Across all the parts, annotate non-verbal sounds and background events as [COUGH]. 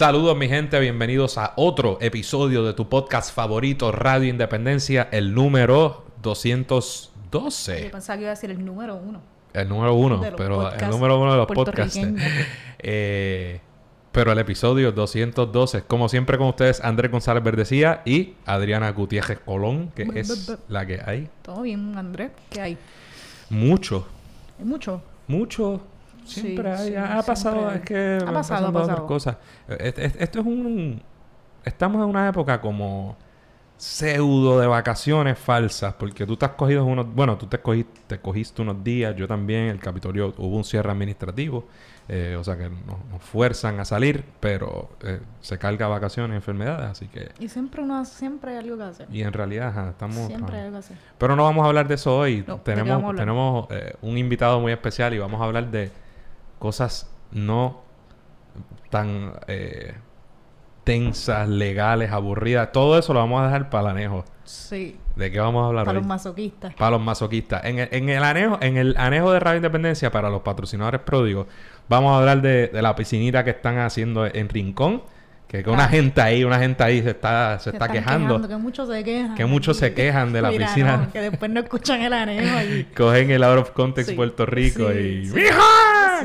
Saludos mi gente, bienvenidos a otro episodio de tu podcast favorito Radio Independencia, el número 212. Yo pensaba que iba a decir el número uno. El número uno, pero el número uno de los podcasts. [LAUGHS] Eh, pero el episodio 212, como siempre con ustedes, Andrés González Verdecía y Adriana Gutiérrez Colón, que es la que hay. Todo bien, Andrés. ¿Qué hay? Mucho, ¿Hay mucho? mucho. Siempre Sí, hay, sí, ha siempre pasado, hay. es que Ha pasado, ha pasando otras pasado. cosas. Esto es un... Estamos en una época como pseudo de vacaciones falsas, porque tú te has cogido unos... Bueno, tú te cogiste, te cogiste unos días, yo también, el Capitolio hubo un cierre administrativo, eh, o sea que nos, nos fuerzan a salir, pero eh, se carga vacaciones y enfermedades, así que... Y siempre uno siempre hay algo que hacer. Y en realidad, ajá, estamos... Siempre hay algo que hacer. Pero no vamos a hablar de eso hoy. No, ¿de qué vamos a tenemos tenemos eh, un invitado muy especial y vamos a hablar de cosas no tan eh, tensas, legales, aburridas. Todo eso lo vamos a dejar para el anejo. Sí. ¿De qué vamos a hablar Para hoy? los masoquistas. para los masoquistas. En el, en el anejo, en el anejo de Radio Independencia para los patrocinadores pródigos, vamos a hablar de, de la piscinita que están haciendo en Rincón. Que, que una Ah. gente ahí, una gente ahí se está, se Se está están quejando. Que muchos se quejan. Que muchos se quejan de la Mira, piscina. no, que después no escuchan el anejo y... [LAUGHS] cogen el out of context Sí, Puerto Rico sí, y sí.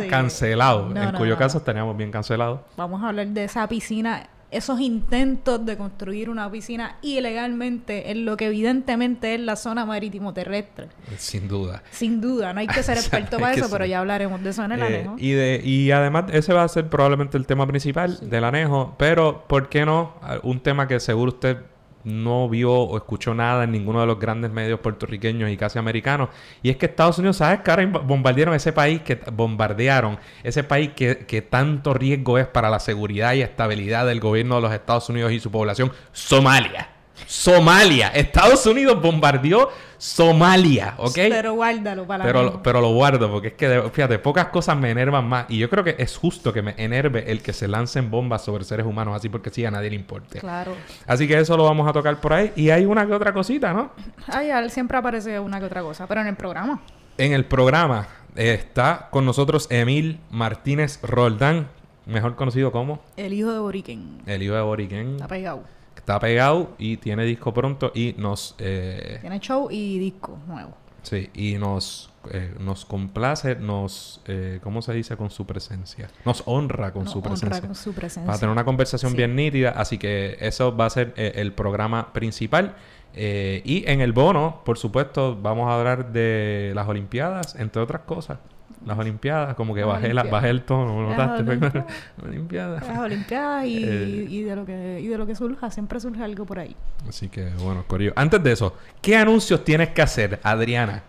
Sí. cancelado No, en no, cuyo no. caso estaríamos bien cancelados Vamos a hablar de esa piscina, esos intentos de construir una piscina ilegalmente en lo que evidentemente es la zona marítimo terrestre. sin duda Sin duda, no hay que [LAUGHS] ser experto para eso, pero ya hablaremos de eso en el Eh, anejo. y de y además ese va a ser probablemente el tema principal del anejo pero por qué no Ah, un tema que seguro usted no vio o escuchó nada en ninguno de los grandes medios puertorriqueños y casi americanos. Y es que Estados Unidos sabes que ahora bombardearon ese país que bombardearon ese país que, que tanto riesgo es para la seguridad y estabilidad del gobierno de los Estados Unidos y su población Somalia Somalia Estados Unidos bombardeó Somalia ¿ok? Pero guárdalo para Pero, anejo. pero lo guardo porque es que, fíjate, pocas cosas me enervan más. Y yo creo que es justo que me enerve el que se lancen bombas sobre seres humanos así porque sí a nadie le importe. Claro. Así que eso lo vamos a tocar por ahí. Y hay una que otra cosita, ¿no? Ay, él siempre aparece una que otra cosa, pero en el programa. En el programa eh, está con nosotros Emil Martínez Roldán, mejor conocido como El hijo de Boriken. el hijo de Boriken. Está pegado. Está pegado y tiene disco pronto y nos... eh, Tiene show y disco nuevo. Sí, y nos, eh, nos complace, nos, eh, ¿cómo se dice? Con su presencia. Nos honra con Nos su honra presencia. con su presencia. Para tener una conversación Sí. bien nítida, así que eso va a ser eh, el programa principal. Eh, y en el bono, por supuesto, vamos a hablar de las Olimpiadas, entre otras cosas. Las Olimpiadas, como que Las bajé, la, bajé el tono, ¿lo Las notaste? Olimpiadas. [LAUGHS] Olimpiadas. Las Olimpiadas y, [LAUGHS] Eh. y de lo que y de lo que surja, siempre surge algo por ahí. Así que, bueno, Corillo. Antes de eso, ¿qué anuncios tienes que hacer, Adriana?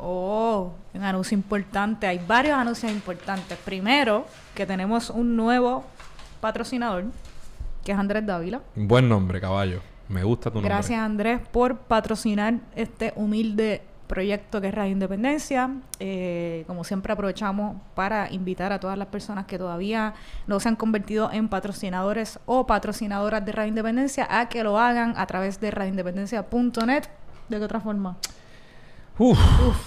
Oh, un anuncio importante. Hay varios anuncios importantes. Primero, que tenemos un nuevo patrocinador, que es Andrés Dávila. Buen nombre, caballo. Me gusta tu nombre. Gracias Andrés por patrocinar este humilde proyecto que es Radio Independencia. Eh, como siempre aprovechamos para invitar a todas las personas que todavía no se han convertido en patrocinadores o patrocinadoras de Radio Independencia a que lo hagan a través de radioindependencia.net. ¿De qué otra forma? Uf.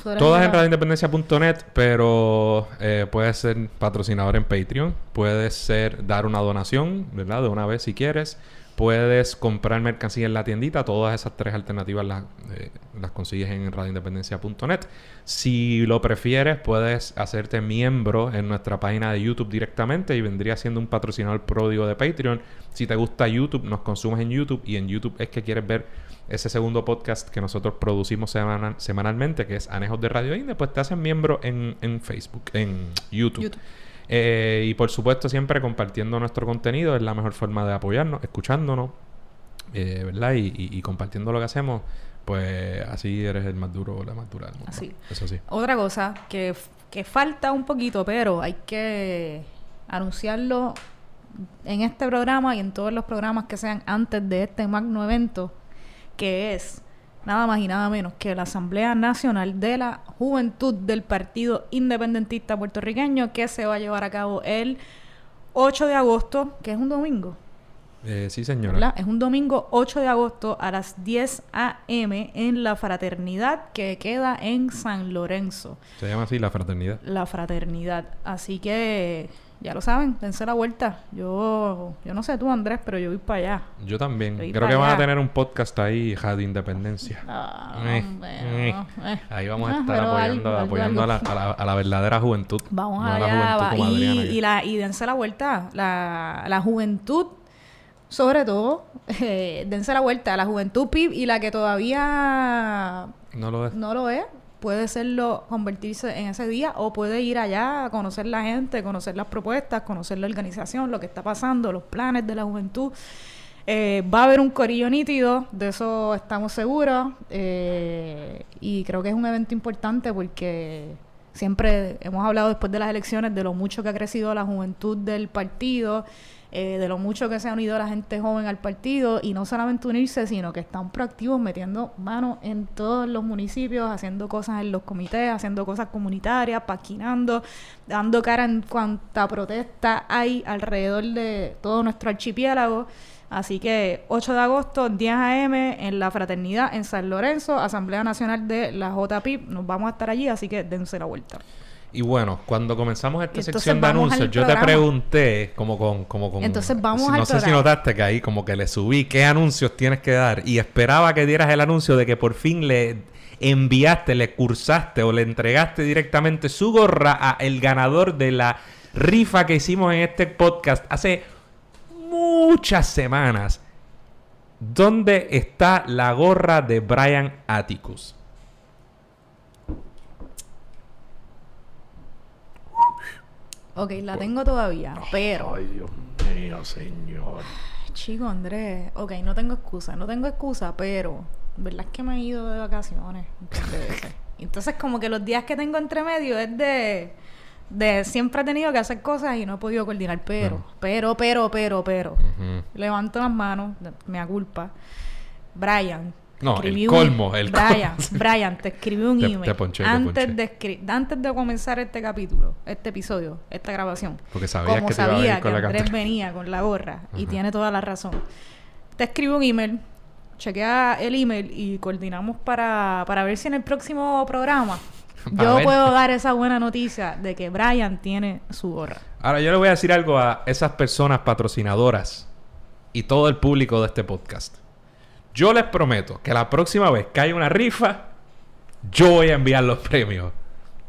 Todas en radioindependencia.net, pero eh, puedes ser patrocinador en Patreon, puedes ser dar una donación, ¿verdad? De una vez si quieres. Puedes comprar mercancía en la tiendita. Todas esas tres alternativas las, eh, las consigues en radioindependencia.net. Si lo prefieres, puedes hacerte miembro en nuestra página de YouTube directamente y vendría siendo un patrocinador pródigo de Patreon. Si te gusta YouTube, nos consumes en YouTube y en YouTube es que quieres ver ese segundo podcast que nosotros producimos semana- semanalmente, que es Anejos de Radio Inde, pues te haces miembro en, en Facebook, en. YouTube. Eh, y por supuesto, siempre compartiendo nuestro contenido es la mejor forma de apoyarnos, escuchándonos, eh, ¿verdad? Y, y- y compartiendo lo que hacemos, pues así eres el más duro o la más dura del mundo. Así. Eso sí. Otra cosa que, que falta un poquito, pero hay que anunciarlo en este programa y en todos los programas que sean antes de este magno evento, que es nada más y nada menos que la Asamblea Nacional de la Juventud del Partido Independentista Puertorriqueño, que se va a llevar a cabo el 8 de agosto, que es un domingo. Eh, sí, señora. ¿verdad? Es un domingo 8 de agosto a las 10 a.m. en la fraternidad que queda en San Lorenzo. Se llama así la fraternidad. La fraternidad. Así que ya lo saben, dense la vuelta. Yo, yo no sé tú, Andrés, pero yo voy para allá. Yo también. Creo que van a allá. tener un podcast ahí, Radio Independencia. Ah, Eh, hombre, eh. eh. Ahí vamos a Ah, estar apoyando, algo, apoyando algo. A, la, a, la, a la verdadera juventud. Vamos no a la allá. juventud va- como y, y, la, y dense la vuelta. La, la juventud, sobre todo, [LAUGHS] eh, dense la vuelta. La juventud PIB y la que todavía No lo es. no lo es, puede serlo, convertirse en ese día o puede ir allá a conocer la gente, conocer las propuestas, conocer la organización, lo que está pasando, los planes de la juventud. Eh, va a haber un corillo nítido, de eso estamos seguros. eh, y creo que es un evento importante porque siempre hemos hablado después de las elecciones de lo mucho que ha crecido la juventud del partido, eh, de lo mucho que se ha unido la gente joven al partido y no solamente unirse, sino que están proactivos metiendo mano en todos los municipios, haciendo cosas en los comités, haciendo cosas comunitarias, paquinando, dando cara en cuanta protesta hay alrededor de todo nuestro archipiélago. Así que 8 de agosto, 10 a.m. en la Fraternidad en San Lorenzo, Asamblea Nacional de la JPIP. Nos vamos a estar allí, así que dense la vuelta. Y bueno, cuando comenzamos esta entonces sección de anuncios, yo te pregunté, como con, como con. Entonces vamos no al sé si notaste que ahí como que le subí qué anuncios tienes que dar y esperaba que dieras el anuncio de que por fin le enviaste, le cursaste o le entregaste directamente su gorra a el ganador de la rifa que hicimos en este podcast hace muchas semanas. ¿Dónde está la gorra de Brian Atticus? Ok, la tengo todavía, pero... Ay, Dios mío, señor. Chico, Andrés, ok, no tengo excusa, no tengo excusa, pero... ¿Verdad es que me he ido de vacaciones veces? [LAUGHS] Entonces, como que los días que tengo entre medio es de... De siempre he tenido que hacer cosas y no he podido coordinar, pero, Mm. pero, pero, pero, pero. Levanto las manos, me culpa. Brian. No, escribí el colmo, el Brian, colmo. Brian, te escribí un Te- email. te ponché, te antes, ponché. De antes de comenzar este capítulo, este episodio, esta grabación. Porque sabías como que te iba a sabía venir que con la Andrés venía con la gorra y tiene toda la razón. Te escribo un email, chequea el email y coordinamos para, para ver si en el próximo programa [LAUGHS] yo ver. puedo dar esa buena noticia de que Brian tiene su gorra. Ahora yo le voy a decir algo a esas personas patrocinadoras y todo el público de este podcast. Yo les prometo que la próxima vez que haya una rifa, yo voy a enviar los premios.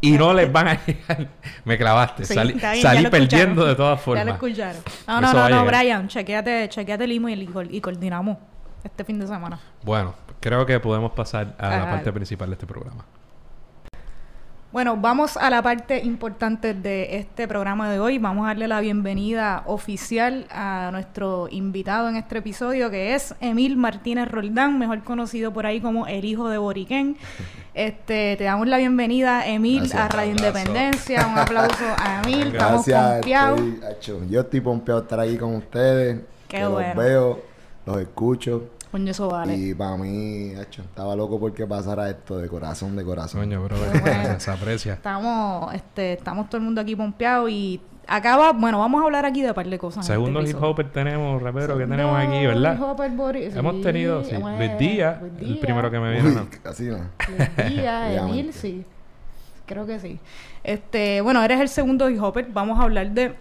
Y no les van a llegar. [LAUGHS] Me clavaste. Sí, salí bien, salí ya perdiendo de [LAUGHS] todas Ya formas. lo escucharon. No, no, no, no. Brian, chequéate, chequéate el email y, y coordinamos este fin de semana. Bueno, creo que podemos pasar a la parte principal de este programa. Bueno, vamos a la parte importante de este programa de hoy. Vamos a darle la bienvenida oficial a nuestro invitado en este episodio, que es Emil Martínez Roldán, mejor conocido por ahí como el hijo de Boriquén. Este, te damos la bienvenida, Emil, Gracias, a Radio. Independencia. Un aplauso a Emil. Estamos Gracias. confiados. estoy- acho, yo estoy pompeado de estar aquí con ustedes. Qué que bueno. Los veo, los escucho. Coño, eso vale. Y para mí, acho, estaba loco porque pasara esto de corazón, de corazón. Coño, bro, [LAUGHS] bueno. se aprecia. Estamos, este, estamos todo el mundo aquí pompeado y acaba, bueno, vamos a hablar aquí de un par de cosas. en Segundo este hip hopper tenemos, rapero, que tenemos aquí, ¿verdad? hip hopper body- Hemos sí, tenido, sí, bueno, Luis Díaz, Luis el primero que me viene. Uy, ¿no? así no. Luis Díaz, [LAUGHS] Emil, sí. Creo que sí. Este, bueno, eres el segundo hip hopper. Vamos a hablar de,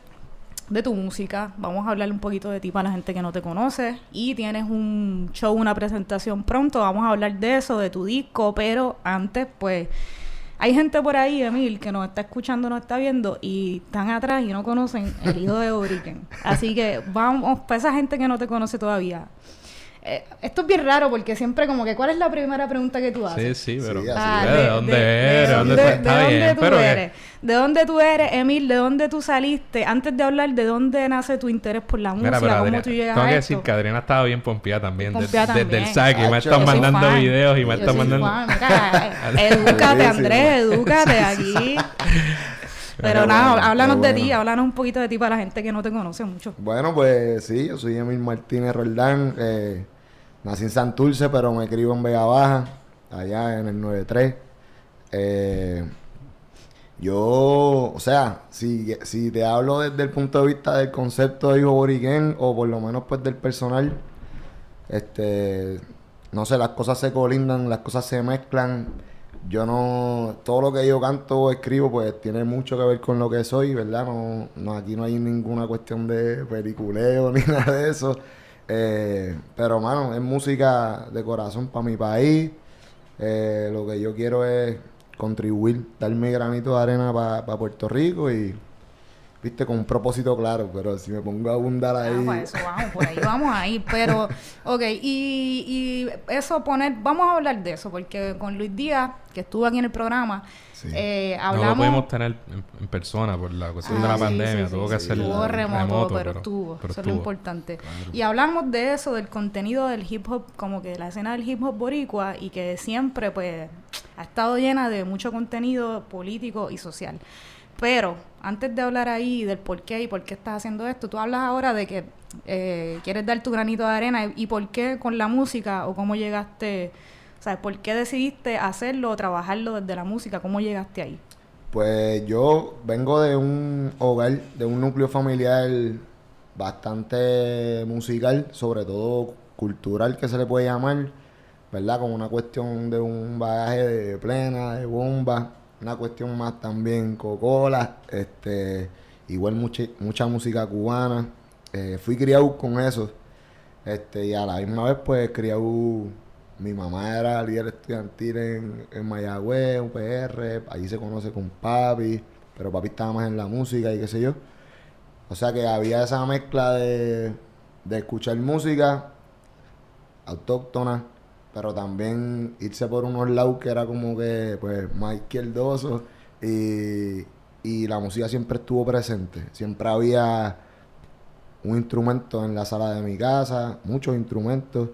de tu música. Vamos a hablar un poquito de ti para la gente que no te conoce. Y tienes un show, una presentación pronto. Vamos a hablar de eso, de tu disco. Pero antes, pues, hay gente por ahí, Emil, que nos está escuchando, nos está viendo y están atrás y no conocen el hijo de [LAUGHS] Oriken. Así que vamos, para esa gente que no te conoce todavía. Eh, esto es bien raro porque siempre como que, ¿cuál es la primera pregunta que tú haces? Sí, sí, pero Sí, ¿de, Ah, eres? de ¿Dónde está de bien, dónde tú pero que- eres? ¿De dónde tú eres, Emil? ¿De dónde tú saliste? Antes de hablar de dónde nace tu interés por la música, Mira, pero cómo Adriana, tú llegas tengo a que esto. decir que Adriana estaba bien pompeada también. de- Pompeada desde el también. saque. Me están mandando fan. videos y me están mandando... [LAUGHS] edúcate. Andrés, edúcate aquí. Pero nada, bueno, háblanos de ti, háblanos un poquito de ti para la gente que no te conoce mucho. Bueno, pues sí, yo soy Emil Martínez Roldán. eh, nací en Santurce, pero me crió en Vega Baja, allá en el 93. Eh, yo, o sea, si, si te hablo desde el punto de vista del concepto de hijo boriquén, o por lo menos pues del personal, este, no sé, las cosas se colindan, las cosas se mezclan. Yo no, todo lo que yo canto o escribo, pues tiene mucho que ver con lo que soy, ¿verdad? No, no aquí no hay ninguna cuestión de peliculeo [LAUGHS] ni nada de eso. Eh, pero, mano, es música de corazón para mi país. Eh, lo que yo quiero es contribuir, dar mi granito de arena para Puerto Rico y, viste, con un propósito claro. Pero si me pongo a abundar ahí. Ah, para eso vamos, por ahí vamos a ir. Pero, [LAUGHS] ok, y, y eso poner, vamos a hablar de eso, porque con Luis Díaz, que estuvo aquí en el programa, Sí. eh, No hablamos. lo pudimos tener en, en persona por la cuestión Ah, de la sí, pandemia. sí, tuvo sí, que sí. ser Estuvo remoto, pero, pero- estuvo. pero eso es lo importante. Claro. Y hablamos de eso, del contenido del hip hop, como que de la escena del hip hop boricua, y que siempre, pues, ha estado llena de mucho contenido político y social. Pero, antes de hablar ahí del por qué y por qué estás haciendo esto, tú hablas ahora de que eh, quieres dar tu granito de arena y, por qué con la música o cómo llegaste, o sea, por qué decidiste hacerlo o trabajarlo desde la música, cómo llegaste ahí. Pues yo vengo de un hogar, de un núcleo familiar bastante musical, sobre todo cultural que se le puede llamar, ¿verdad? Como una cuestión de un bagaje de plena, de bomba, una cuestión más también cocola, este, igual mucha, mucha música cubana. Eh, fui criado con eso, este, y a la misma vez pues criado, mi mamá era líder estudiantil en, en Mayagüez, UPR, allí se conoce con papi, pero papi estaba más en la música y qué sé yo. O sea que había esa mezcla de, de escuchar música autóctona, pero también irse por unos lados que era como que pues más izquierdoso y, y la música siempre estuvo presente. Siempre había un instrumento en la sala de mi casa, muchos instrumentos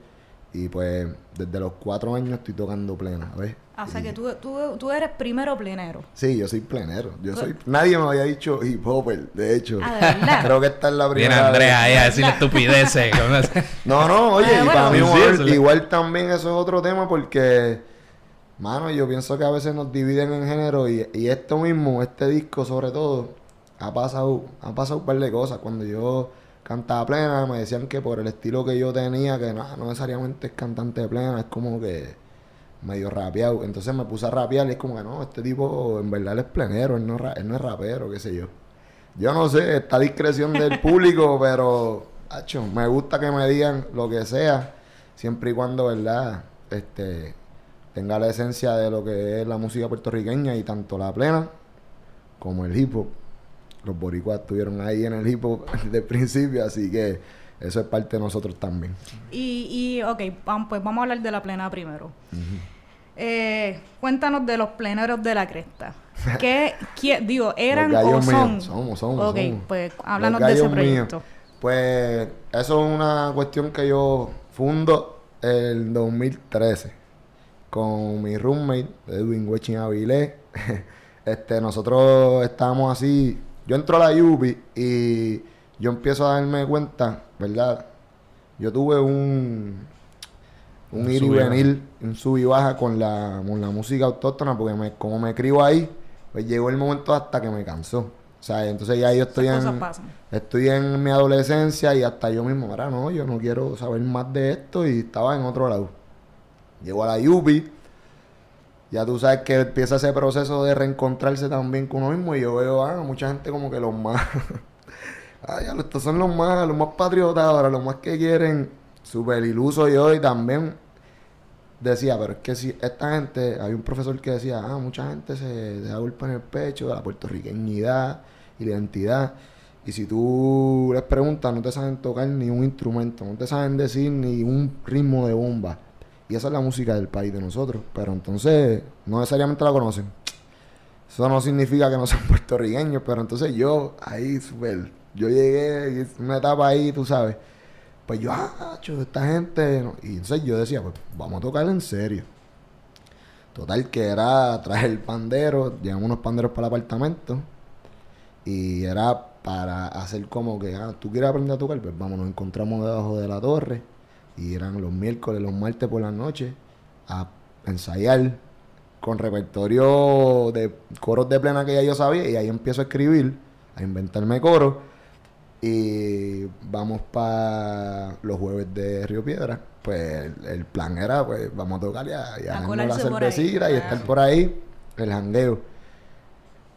y pues desde los cuatro años estoy tocando plena, ¿ves? O sea Y- que tú, tú, tú eres primero plenero. Sí, yo soy plenero. Yo soy... Nadie me había dicho hip hopper, de hecho. Ah. [LAUGHS] Creo que esta es la Viene primera Andrea vez. ahí a decirle [LAUGHS] estupideces. [LAUGHS] No, no, oye, Ah, y bueno. para mí Sí, igual, igual también eso es otro tema porque, mano, yo pienso que a veces nos dividen en género y, y esto mismo, este disco sobre todo, ha pasado, ha pasado un par de cosas. Cuando yo cantaba plena, me decían que por el estilo que yo tenía, que no, no necesariamente es cantante plena, es como que medio rapeado. Entonces me puse a rapear y es como que no, este tipo en verdad él es plenero, él no, él no es rapero, qué sé yo. Yo no sé, está a discreción del [LAUGHS] público, pero acho, me gusta que me digan lo que sea, siempre y cuando, ¿verdad? Este tenga la esencia de lo que es la música puertorriqueña y tanto la plena como el hip hop. Los boricuas estuvieron ahí en el hip hop [LAUGHS] desde el principio, así que eso es parte de nosotros también. Y, y ok, pues vamos a hablar de la plena primero. Eh, cuéntanos de los pleneros de la cresta. [LAUGHS] ¿Qué, qué- digo, eran o son? míos. Somos, somos, Ok, somos. pues háblanos de ese míos. proyecto. Pues eso es una cuestión que yo fundo el 2013 con mi roommate Edwin Wechin Avilés. [LAUGHS] este, nosotros estábamos así. Yo entro a la Yupi y yo empiezo a darme cuenta, ¿verdad? Yo tuve un un Un ir y venir, un sub y baja con la, con la música autóctona, porque me, como me cribo ahí, pues llegó el momento hasta que me cansó. O sea, entonces ya yo estoy en, estoy en mi adolescencia y hasta yo mismo, ahora no, yo no quiero saber más de esto y estaba en otro lado. Llego a la Yupi, ya tú sabes que empieza ese proceso de reencontrarse también con uno mismo y yo veo a mucha gente como que los más, ay, [LAUGHS] ya, estos son los más, los más patriotas ahora, los más que quieren, súper iluso yo y también decía, pero es que si esta gente, hay un profesor que decía, ah, mucha gente se, se da golpe en el pecho de la puertorriqueñidad y la identidad. Y si tú les preguntas, no te saben tocar ni un instrumento, no te saben decir ni un ritmo de bomba. Y esa es la música del país de nosotros. Pero entonces, no necesariamente la conocen. Eso no significa que no sean [LAUGHS] puertorriqueños, pero entonces yo, ahí, súper, yo llegué, una etapa ahí, tú sabes. Pues yo, ah, esta gente. no". Y entonces yo decía, pues vamos a tocar en serio. Total, que era traer el pandero, llevamos unos panderos para el apartamento. Y era para hacer como que, ah, tú quieres aprender a tocar, pues vamos, nos encontramos debajo de la torre. Y eran los miércoles, los martes por la noche, a ensayar con repertorio de coros de plena que ya yo sabía. Y ahí empiezo a escribir, a inventarme coros. Y vamos para los jueves de Río Piedra. Pues el, plan era, pues vamos a tocar y a, y a la cervecita y claro. estar por ahí, el jangueo.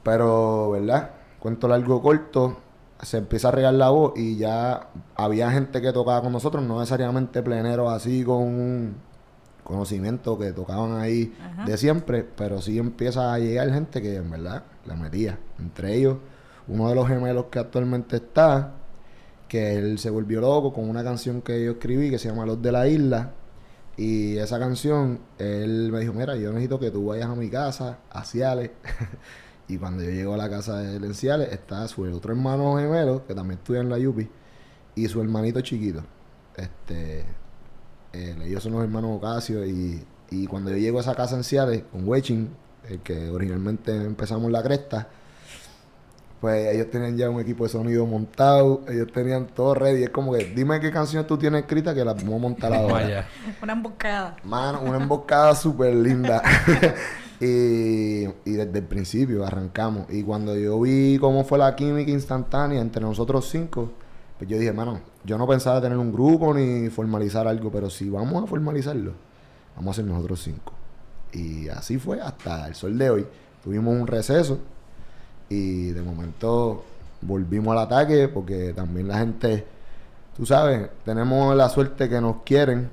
Pero, ¿verdad? Cuento largo corto, se empieza a regar la voz y ya había gente que tocaba con nosotros, no necesariamente pleneros así con un conocimiento que tocaban ahí Ajá. de siempre, pero sí empieza a llegar gente que en verdad la metía. Entre ellos, uno de los gemelos que actualmente está, que él se volvió loco con una canción que yo escribí que se llama Los de la Isla. Y esa canción, él me dijo, mira, yo necesito que tú vayas a mi casa, a Ciales. [LAUGHS] y cuando yo llego a la casa de él en Ciales, está su otro hermano gemelo, que también estudia en la Yupi, y su hermanito chiquito. Este, eh, ellos son los hermanos Ocasio y, y cuando yo llego a esa casa en Ciales con Wechin, el que originalmente empezamos la cresta, pues ellos tenían ya un equipo de sonido montado, ellos tenían todo ready. Es como que, dime qué canciones tú tienes escritas que las vamos a montar [LAUGHS] ahora. Vaya. Una emboscada. Mano, una emboscada súper linda. [LAUGHS] y, desde el principio arrancamos. Y cuando yo vi cómo fue la química instantánea entre nosotros cinco, pues yo dije, mano, yo no pensaba tener un grupo ni formalizar algo, pero si vamos a formalizarlo, vamos a ser nosotros cinco. Y así fue hasta el sol de hoy. Tuvimos un receso y de momento volvimos al ataque porque también la gente, tú sabes, tenemos la suerte que nos quieren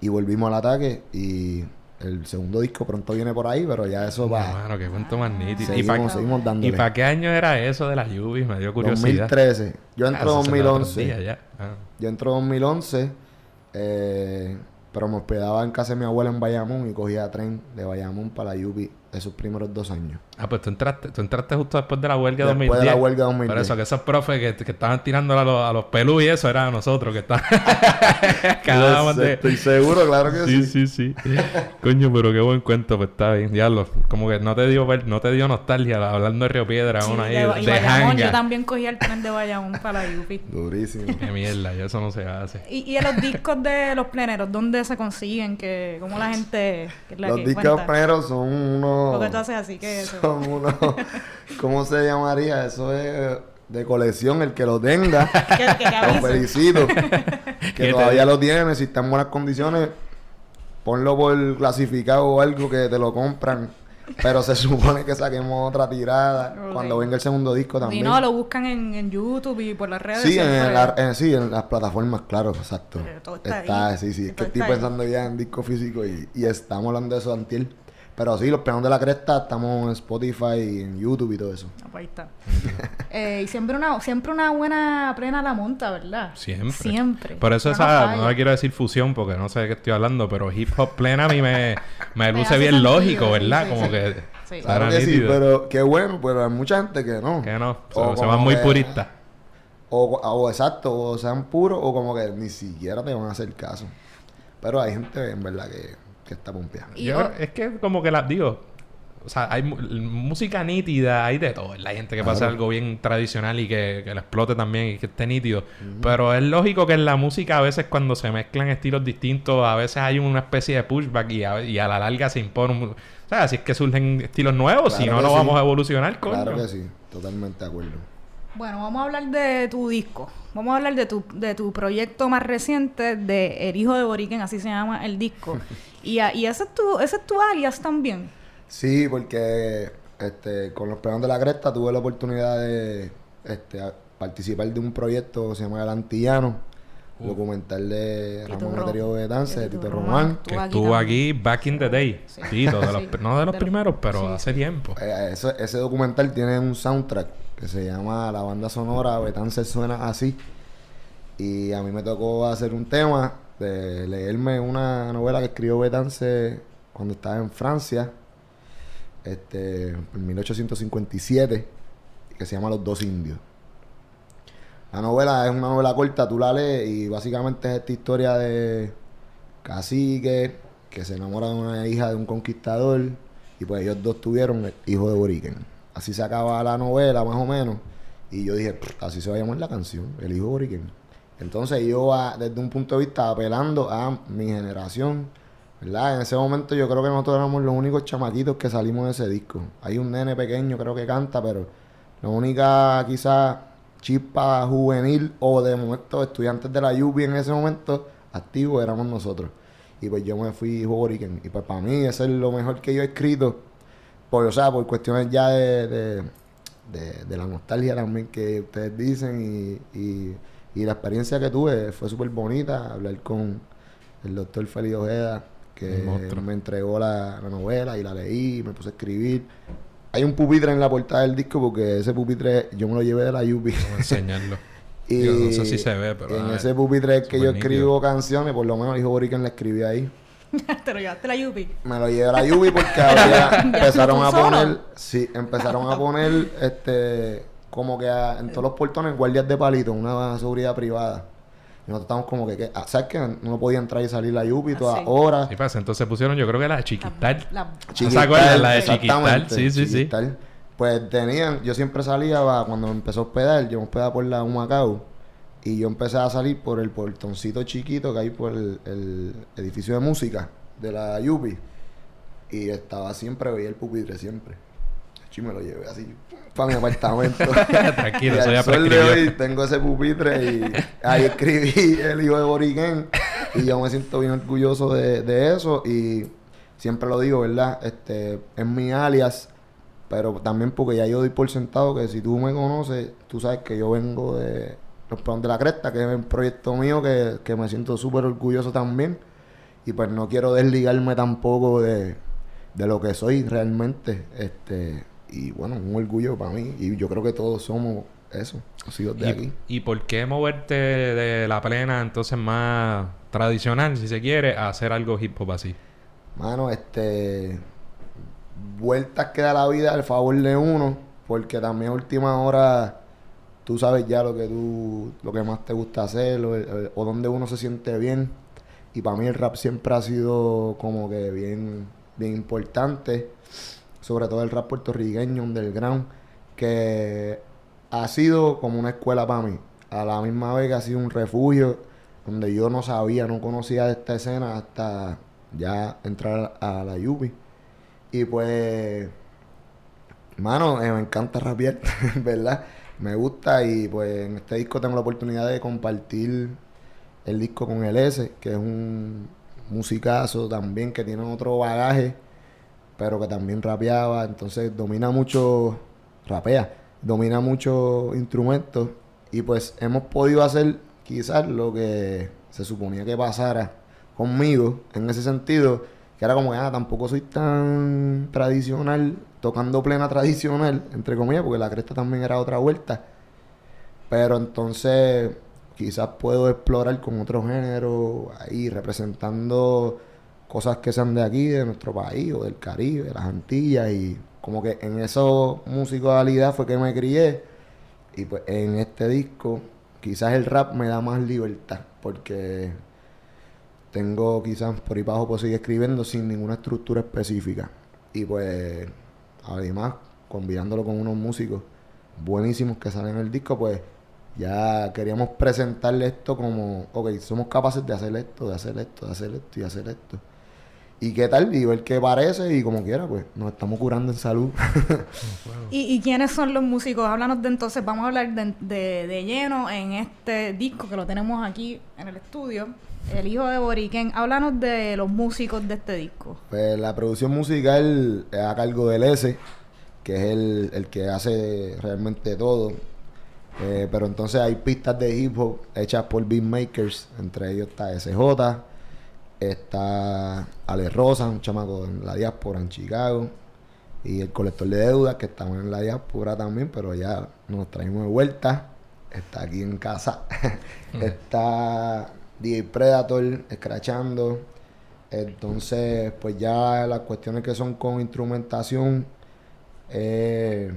y volvimos al ataque y el segundo disco pronto viene por ahí, pero ya eso va. Mano, qué cuento más nítido. ¿Y Seguimos, para seguimos dándole. ¿Y para qué año era eso de las lluvias? Me dio curiosidad. 2013. Yo Ah, entro otros 2011. días ya. Ah. Yo entro 2011, eh, pero me hospedaba en casa de mi abuela en Bayamón y cogía tren de Bayamón para la Yupi esos primeros dos años. Ah, pues tú entraste, tú entraste justo después de la huelga Después 2010. de la huelga 2010. Por eso que esos profes que, que estaban tirando a los, a los pelú y eso eran nosotros que estaban... [LAUGHS] Yo de... Estoy seguro, claro que sí. Sí, sí, sí. Coño, pero qué buen cuento, pues está bien. Diablo, como que no te dio ver- no te dio nostalgia hablando de Río Piedra, Sí, uno ahí de, de, y de Bayamón, yo hanga. también cogía el tren de Bayamón para la Yupi. Durísimo. Qué mierda, y eso no se hace. Y, y en los discos de los pleneros, ¿dónde se consiguen? que ¿Cómo la gente...? que la Los que discos primeros son unos... Porque tú haces así, que eso. Son unos... [LAUGHS] ¿Cómo se llamaría? Eso es de colección. El que lo tenga, [LAUGHS] Que, que, que lo avise. felicito. ¿Qué [LAUGHS] que todavía lo tiene. Si está en buenas condiciones, ponlo por clasificado o algo que te lo compran. Pero se supone que saquemos otra tirada cuando venga el segundo disco Y también. no, lo buscan en, en YouTube y por las redes. Sí, en, la- en- sí, en las plataformas, claro, exacto. Pero todo está ahí. sí, sí. Es que estoy ahí. pensando ya en disco físico y, y estamos hablando de eso antier. Pero sí, los planos de la cresta estamos en Spotify y en YouTube y todo eso. Ah, pues ahí está. [LAUGHS] Eh, y siempre una, siempre una buena plena la monta, ¿verdad? Siempre. Siempre. Por eso No esa, no le quiero decir fusión porque no sé de qué estoy hablando, pero hip hop plena a mí me, [LAUGHS] me luce bien sentido, lógico, ¿verdad? sí, Como sí. que Sí. Claro que sí, pero qué bueno, pero hay mucha gente que no. Que no, se, O se van muy puristas. O, o exacto, o sean puros, o como que ni siquiera te van a hacer caso. Pero hay gente en verdad que, que está pompeada. Y Yo- es que como que las digo, o sea, hay música nítida, hay de todo. Hay gente que pasa Claro. algo bien tradicional y que, que lo explote también y que esté nítido. Pero es lógico que en la música a veces cuando se mezclan estilos distintos, a veces hay una especie de pushback y a, y a la larga se impone un... O sea, si es que surgen estilos nuevos, si no, no sí. vamos a evolucionar, coño. Claro que sí, totalmente de acuerdo. Bueno, vamos a hablar de tu disco. Vamos a hablar de tu, de tu proyecto más reciente, de El Hijo de Boriken, así se llama el disco. [LAUGHS] y, a- y ese, es tu, ese es tu alias también. Sí, porque este, con los Peones de la Cresta tuve la oportunidad de este, a- participar de un proyecto que se llama El Antillano, documental de Ramón Eterio Betance, de Tito Román. Román. Que Estuvo aquí back in the day. Sí. Tito, de los, Sí. no de los De primeros, pero sí. hace tiempo. Eh, ese, ese documental tiene un soundtrack que se llama La banda sonora Betance suena así. Y a mí me tocó hacer un tema de leerme una novela que escribió Betance cuando estaba en Francia, este, en 1857, que se llama Los dos indios. La novela es una novela corta, tú la lees y básicamente es esta historia de cacique que se enamora de una hija de un conquistador y pues ellos dos tuvieron el hijo de Boriken. Así se acaba la novela más o menos. Y yo dije, así se va a llamar la canción, El Hijo. Entonces yo desde un punto de vista apelando a mi generación, ¿verdad? En ese momento yo creo que nosotros éramos los únicos chamaquitos que salimos de ese disco. Hay un nene pequeño creo que canta, pero la única quizás chispa juvenil o de momento estudiantes de la lluvia en ese momento activo éramos nosotros. Y pues yo me fui boriquen. Y pues para mí eso es lo mejor que yo he escrito. Por, o sea, por cuestiones ya de, de, la nostalgia también que ustedes dicen y y la experiencia que tuve fue súper bonita. Hablar con el doctor Félix Ojeda, que me entregó la, novela y la leí, me puse a escribir. Hay un pupitre en la portada del disco porque ese pupitre yo me lo llevé de la Yupi. Vamos a enseñarlo. [LAUGHS] y no sé si se ve, pero. En ese pupitre que yo escribo canciones, por lo menos el hijo Borican la escribí ahí. [LAUGHS] ¿Te lo llevaste la Yupi? Me lo llevé a la Yupi porque [LAUGHS] ahora empezaron a poner. Sí, empezaron a poner este como que en todos los portones guardias de palito, una seguridad privada. Y nosotros estamos como que, ah, ¿sabes qué? No podía entrar y salir la Yupi todas ah, horas. Sí, pasa. Entonces pusieron, yo creo que la de Chiquital. La, la, La de Chiquital. Sí, sí, sí. Pues tenían, yo siempre salía, cuando empezó a hospedar, yo me hospedaba por la Humacao. Y yo empecé a salir por el portoncito chiquito que hay por el, edificio de música de la Yupi. Y estaba siempre, veía el pupitre siempre. Y me lo llevé así para mi apartamento. [LAUGHS] Tranquilo, soy de hoy tengo ese pupitre y ahí escribí [LAUGHS] El hijo de Boriquén y yo me siento bien orgulloso de, eso y siempre lo digo, ¿verdad? Este, es mi alias, pero también porque ya yo doy por sentado que si tú me conoces, tú sabes que yo vengo de Los Peones de la Cresta, que es un proyecto mío que, que me siento súper orgulloso también y pues no quiero desligarme tampoco de, de lo que soy realmente, este y bueno, un orgullo para mí. Y yo creo que todos somos eso, sido de aquí. ¿Y por qué moverte de la plena entonces más tradicional, si se quiere, a hacer algo hip hop así? Mano, este. Vueltas que da la vida al favor de uno, porque también a última hora tú sabes ya lo que tú, lo que más te gusta hacer, o, o donde uno se siente bien. Y para mí el rap siempre ha sido como que bien, bien importante sobre todo el rap puertorriqueño, underground, que ha sido como una escuela para mí. A la misma vez que ha sido un refugio donde yo no sabía, no conocía esta escena hasta ya entrar a la Yupi. Y pues, mano, eh, me encanta rapear, [LAUGHS] ¿verdad? Me gusta y pues en este disco tengo la oportunidad de compartir el disco con el S, que es un musicazo también que tiene otro bagaje pero que también rapeaba, entonces domina mucho, rapea, domina muchos instrumentos y pues hemos podido hacer quizás lo que se suponía que pasara conmigo en ese sentido, que era como que ah, tampoco soy tan tradicional, tocando plena tradicional, entre comillas, porque la cresta también era otra vuelta. Pero entonces quizás puedo explorar con otro género ahí, representando cosas que sean de aquí, de nuestro país o del Caribe, de las Antillas y como que en esa musicalidad fue que me crié y pues en este disco quizás el rap me da más libertad porque tengo quizás por ahí abajo puedo seguir escribiendo sin ninguna estructura específica y pues además combinándolo con unos músicos buenísimos que salen en el disco pues ya queríamos presentarle esto como, ok, somos capaces de hacer esto, de hacer esto, de hacer esto y hacer esto y qué tal, y ver qué parece, y como quiera, pues nos estamos curando en salud. [LAUGHS] ¿Y, quiénes son los músicos? Háblanos de entonces, vamos a hablar de, de, lleno en este disco que lo tenemos aquí en el estudio. El hijo de Boriken, háblanos de los músicos de este disco. Pues la producción musical es a cargo del S, que es el, el que hace realmente todo. Eh, pero entonces hay pistas de hip hop hechas por beatmakers, entre ellos está SJ, Está Ale Rosa, un chamaco en la diáspora en Chicago. Y el colector de deudas, que estamos en la diáspora también, pero ya nos traemos de vuelta. Está aquí en casa. [LAUGHS] está DJ Predator escrachando. Entonces, pues ya las cuestiones que son con instrumentación. Eh,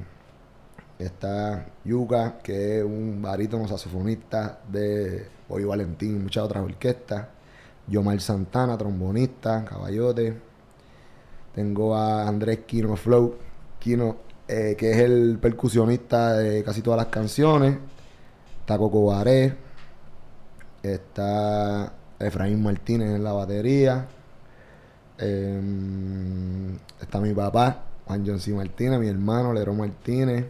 está Yuka, que es un barítono saxofonista de Hoy Valentín y muchas otras orquestas. Yomar Santana, trombonista, caballote. Tengo a Andrés Kino Flow. Kino eh, que es el percusionista de casi todas las canciones. Está Coco Está Efraín Martínez en la batería. Em, está mi papá, Juan John C. Martínez, mi hermano, Lero Martínez.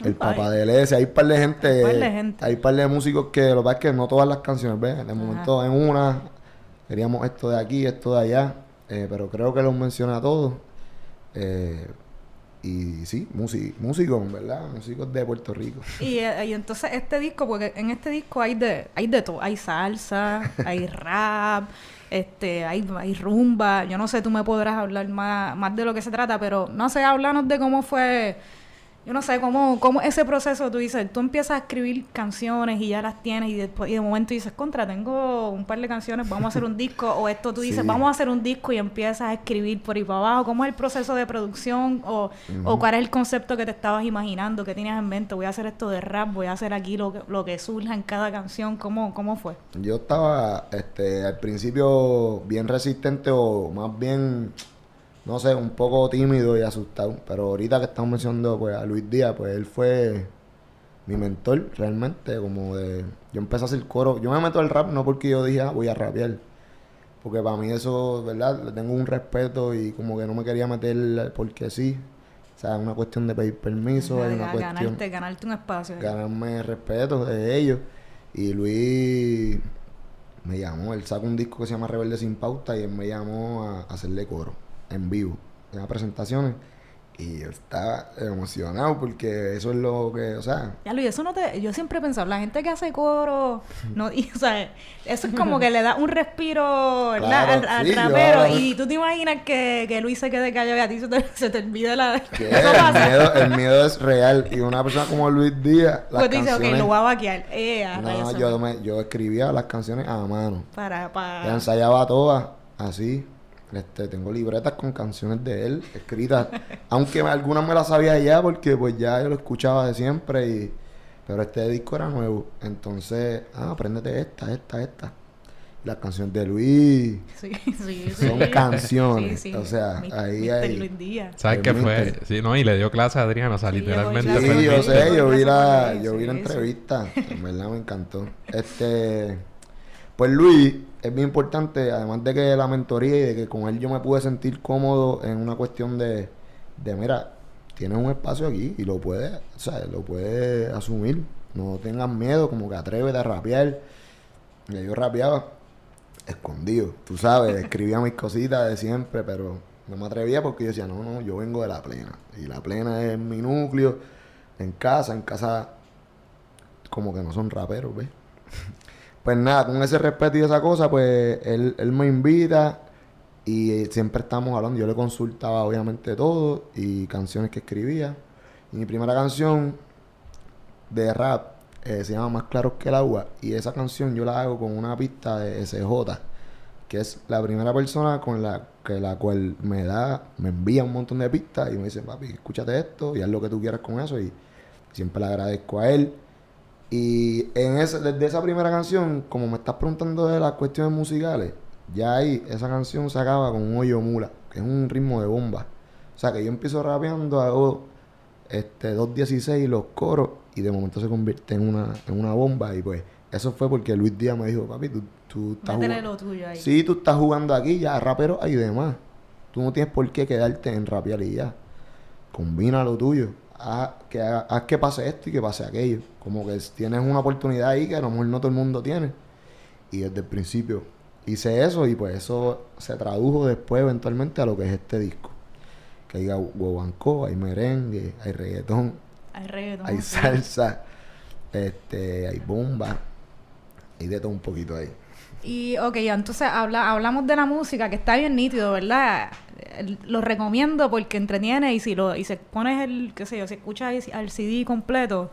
El papá de Lesia, hay un par de gente, Hay par de gente. hay un par de músicos que lo que pasa es que no todas las canciones, ¿ves? De momento en una queríamos esto de aquí, esto de allá, eh, pero creo que los menciona a todos. Eh, y sí, músic- músicos, ¿verdad? Músicos de Puerto Rico. Y, eh, y entonces este disco, porque en este disco hay de, hay de todo, hay salsa, [LAUGHS] hay rap, este, hay, hay rumba, yo no sé, tú me podrás hablar más, más de lo que se trata, pero no sé, háblanos de cómo fue, yo no sé, cómo, cómo ese proceso, tú dices, tú empiezas a escribir canciones y ya las tienes y, después, y de momento dices, contra, tengo un par de canciones, vamos a hacer un disco, o esto tú dices, Sí. vamos a hacer un disco y empiezas a escribir por ahí para abajo, ¿cómo es el proceso de producción o, o cuál es el concepto que te estabas imaginando, que tenías en mente? Voy a hacer esto de rap, voy a hacer aquí lo que, lo que surja en cada canción, ¿cómo, cómo fue? Yo estaba este, al principio bien resistente o más bien, no sé, un poco tímido y asustado. Pero ahorita que estamos mencionando pues, a Luis Díaz, pues él fue mi mentor realmente. Como de. Yo empecé a hacer coro. Yo me meto al rap no porque yo dije, ah, voy a rapear. Porque para mí eso, ¿verdad? Le tengo un respeto y como que no me quería meter porque sí. O sea, es una cuestión de pedir permiso, es una cuestión ganarte, ganarte un espacio. ganarme respeto de ellos. Y Luis me llamó, él sacó un disco que se llama Rebelde sin pauta y él me llamó a, a hacerle coro en vivo, en las presentaciones. Y yo estaba emocionado porque eso es lo que, o sea, Ya Luis, eso no te... Yo siempre he pensado, la gente que hace coro, no, y, o sea, eso es como que le da un respiro, ¿verdad? Claro, al, sí, rapero. Y tú te imaginas que, que Luis se quede callado y a ti se te, [LAUGHS] se te olvide la... Eso el miedo, el miedo es real. Y una persona como Luis Díaz, las Pues tú dices, ok, canciones... lo voy a vaquear. Eh, a no, yo, me- yo escribía las canciones a mano. Para, para... ensayaba todas así. Este, tengo libretas con canciones de él escritas. [LAUGHS] aunque algunas me las sabía ya porque pues ya yo lo escuchaba de siempre. Y, pero este disco era nuevo. Entonces, ah, apréndete esta, esta, esta. Las canciones de Luis Sí, [LAUGHS] sí, sí. son canciones. Sí, sí. O sea, Mi- ahí hay... Luis Díaz. ¿Sabes qué fue? Sí, no, y le dio clase a Adriana, o sea, Sí, literalmente Sí, yo sé, yo vi la, yo vi la entrevista, en verdad me encantó. Este, pues Luis es bien importante, además de que la mentoría y de que con él yo me pude sentir cómodo en una cuestión de, de mira, tienes un espacio aquí y lo puedes, o sea, lo puedes asumir, no tengas miedo, como que atrévete a rapear. Y yo rapeaba escondido, tú sabes, [LAUGHS] escribía mis cositas de siempre, pero no me atrevía porque yo decía, no, no, yo vengo de la plena. Y la plena es mi núcleo, en casa, en casa como que no son raperos, ¿ves? Pues nada, con ese respeto y esa cosa, pues él, él me invita y siempre estamos hablando. Yo le consultaba obviamente todo y canciones que escribía. Y mi primera canción de rap eh, se llama Más Claros que el Agua. Y esa canción yo la hago con una pista de SJ, que es la primera persona con la que la cual me da, me envía un montón de pistas y me dice, papi, escúchate esto y haz lo que tú quieras con eso. Y siempre le agradezco a él. Y en ese, desde esa primera canción, como me estás preguntando de las cuestiones musicales, ya ahí esa canción se acaba con un hoyo mula, que es un ritmo de bomba. O sea que yo empiezo rapeando, hago este 2.16 los coros y de momento se convierte en una, en una bomba. Y pues eso fue porque Luis Díaz me dijo, papi, tú, tú estás jugando. lo tuyo ahí. Sí, tú estás jugando aquí, ya rapero hay demás. Tú no tienes por qué quedarte en rapear y ya. Combina lo tuyo. Haz que, haz que pase esto y que pase aquello. Como que tienes una oportunidad ahí que a lo mejor no todo el mundo tiene. Y desde el principio hice eso y pues eso se tradujo después eventualmente a lo que es este disco. Que hay guaguancó, hay merengue, hay reggaetón, Hay reggaetón. hay salsa, este, hay bomba, hay de todo un poquito ahí. Y, ok, entonces habla, hablamos de la música, que está bien nítido, ¿verdad? Lo recomiendo porque entretiene y si lo y se pones el, qué sé yo, si escuchas el- CD completo,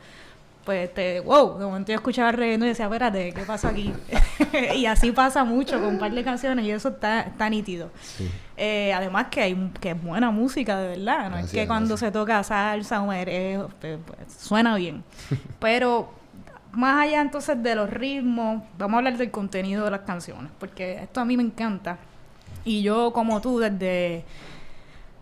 pues te, wow, de momento yo escuchaba reggaetón y decía, espérate, ¿qué pasa aquí? [LAUGHS] y así pasa mucho con un par de canciones y eso está, está nítido. Sí. Eh, además que hay que es buena música de verdad, no es que cuando gracias. se toca salsa o merengue, pues, pues, suena bien. [LAUGHS] Pero más allá entonces de los ritmos, vamos a hablar del contenido de las canciones, porque esto a mí me encanta. Y yo como tú desde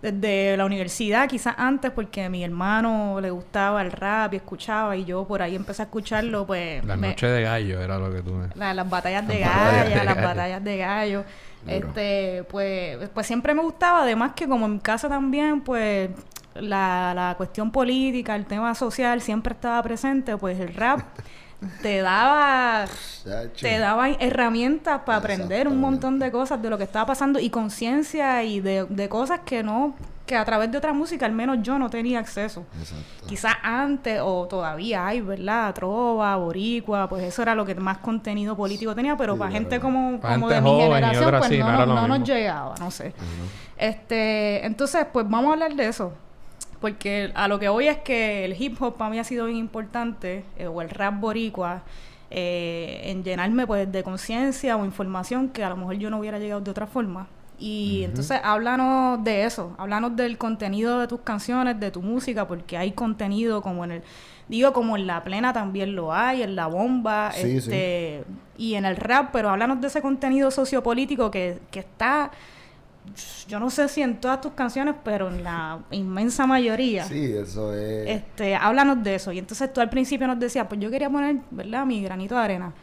desde la universidad, quizás antes, porque a mi hermano le gustaba el rap y escuchaba, y yo por ahí empecé a escucharlo, pues... La me- noche de gallo era lo que tú... la- las batallas de Las batallas gallo, de las gallo. batallas de gallo. Duro. Este, pues, pues siempre me gustaba, además que como en mi casa también, pues la, la cuestión política, el tema social siempre estaba presente, pues el rap [LAUGHS] te daba te daba herramientas para aprender un montón de cosas de lo que estaba pasando y conciencia y de, de cosas que no, que a través de otra música al menos yo no tenía acceso. Exacto. Quizás antes o todavía hay, ¿verdad? Trova, boricua, pues eso era lo que más contenido político tenía, pero Sí, para gente como, para como gente de mi generación, pues no, no nos llegaba, no sé. Este, entonces, pues vamos a hablar de eso. Porque a lo que voy es que el hip hop para mí ha sido bien importante, eh, o el rap boricua, eh, en llenarme pues de conciencia o información que a lo mejor yo no hubiera llegado de otra forma. Y entonces háblanos de eso, háblanos del contenido de tus canciones, de tu música, porque hay contenido como en el, digo como en la plena también lo hay, en la bomba, Sí, este, y en el rap, pero háblanos de ese contenido sociopolítico que, que está yo no sé si en todas tus canciones, pero en la inmensa mayoría. Sí, eso es. Este, háblanos de eso. Y entonces tú al principio nos decías, pues yo quería poner, ¿verdad? Mi granito de arena.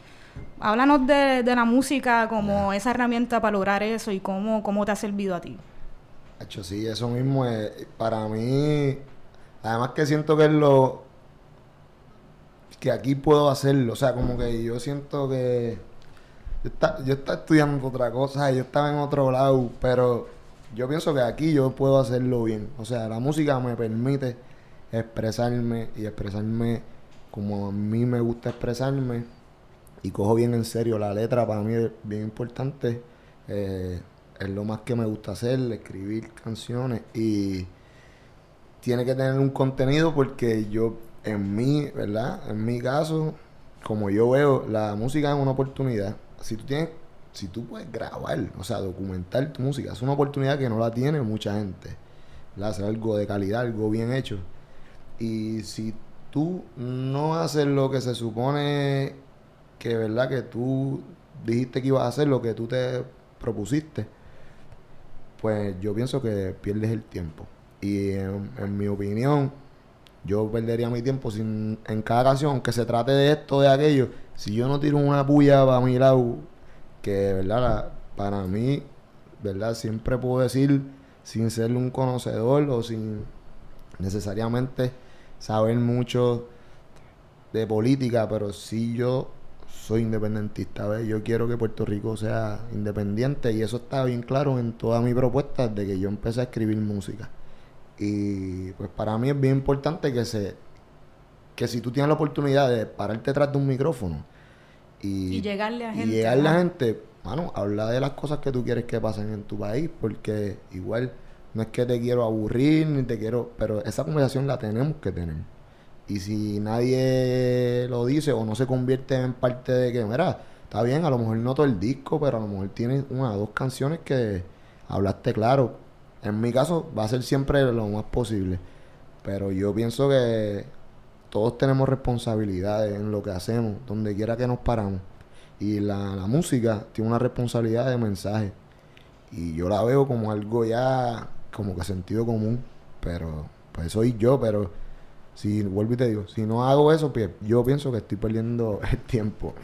Háblanos de, de la música como esa herramienta para lograr eso y cómo, cómo te ha servido a ti. Hacho, sí, eso mismo es. Para mí. Además que siento que es lo. Que aquí puedo hacerlo. O sea, como que yo siento que. Yo, está- yo estaba estudiando otra cosa, yo estaba en otro lado, pero yo pienso que aquí yo puedo hacerlo bien. O sea, la música me permite expresarme y expresarme como a mí me gusta expresarme. Y cojo bien en serio la letra, para mí es bien importante. Eh, es lo más que me gusta hacer, escribir canciones. Y tiene que tener un contenido porque yo, en mí, ¿verdad? En mi caso, como yo veo, la música es una oportunidad. Si tú tienes, si tú puedes grabar, o sea, documentar tu música, es una oportunidad que no la tiene mucha gente. ¿verdad? Hacer algo de calidad, algo bien hecho. Y si tú no haces lo que se supone que, ¿verdad? Que tú dijiste que ibas a hacer, lo que tú te propusiste, pues yo pienso que pierdes el tiempo. Y en, en mi opinión, yo perdería mi tiempo sin, en cada canción, aunque se trate de esto, de aquello, si yo no tiro una puya para mi lado, que verdad, para mí, verdad, siempre puedo decir, sin ser un conocedor o sin necesariamente saber mucho de política, pero sí yo soy independentista, ¿ves? Yo quiero que Puerto Rico sea independiente y eso está bien claro en toda mi propuesta desde que yo empecé a escribir música. Y pues para mí es bien importante que se que si tú tienes la oportunidad de pararte detrás de un micrófono y, Y llegarle a y gente, llegarle a ¿no? gente, mano, habla de las cosas que tú quieres que pasen en tu país, porque igual no es que te quiero aburrir ni te quiero, pero esa conversación la tenemos que tener. Y si nadie lo dice o no se convierte en parte de que, mira, está bien, a lo mejor no todo el disco, pero a lo mejor tienes una o dos canciones que hablaste claro. En mi caso va a ser siempre lo más posible. Pero yo pienso que todos tenemos responsabilidades en lo que hacemos, donde quiera que nos paramos. Y la, música tiene una responsabilidad de mensaje. Y yo la veo como algo ya, como que sentido común. Pero, pues soy yo, pero si, vuelvo y te digo, si no hago eso, pues yo pienso que estoy perdiendo [LAUGHS] el tiempo.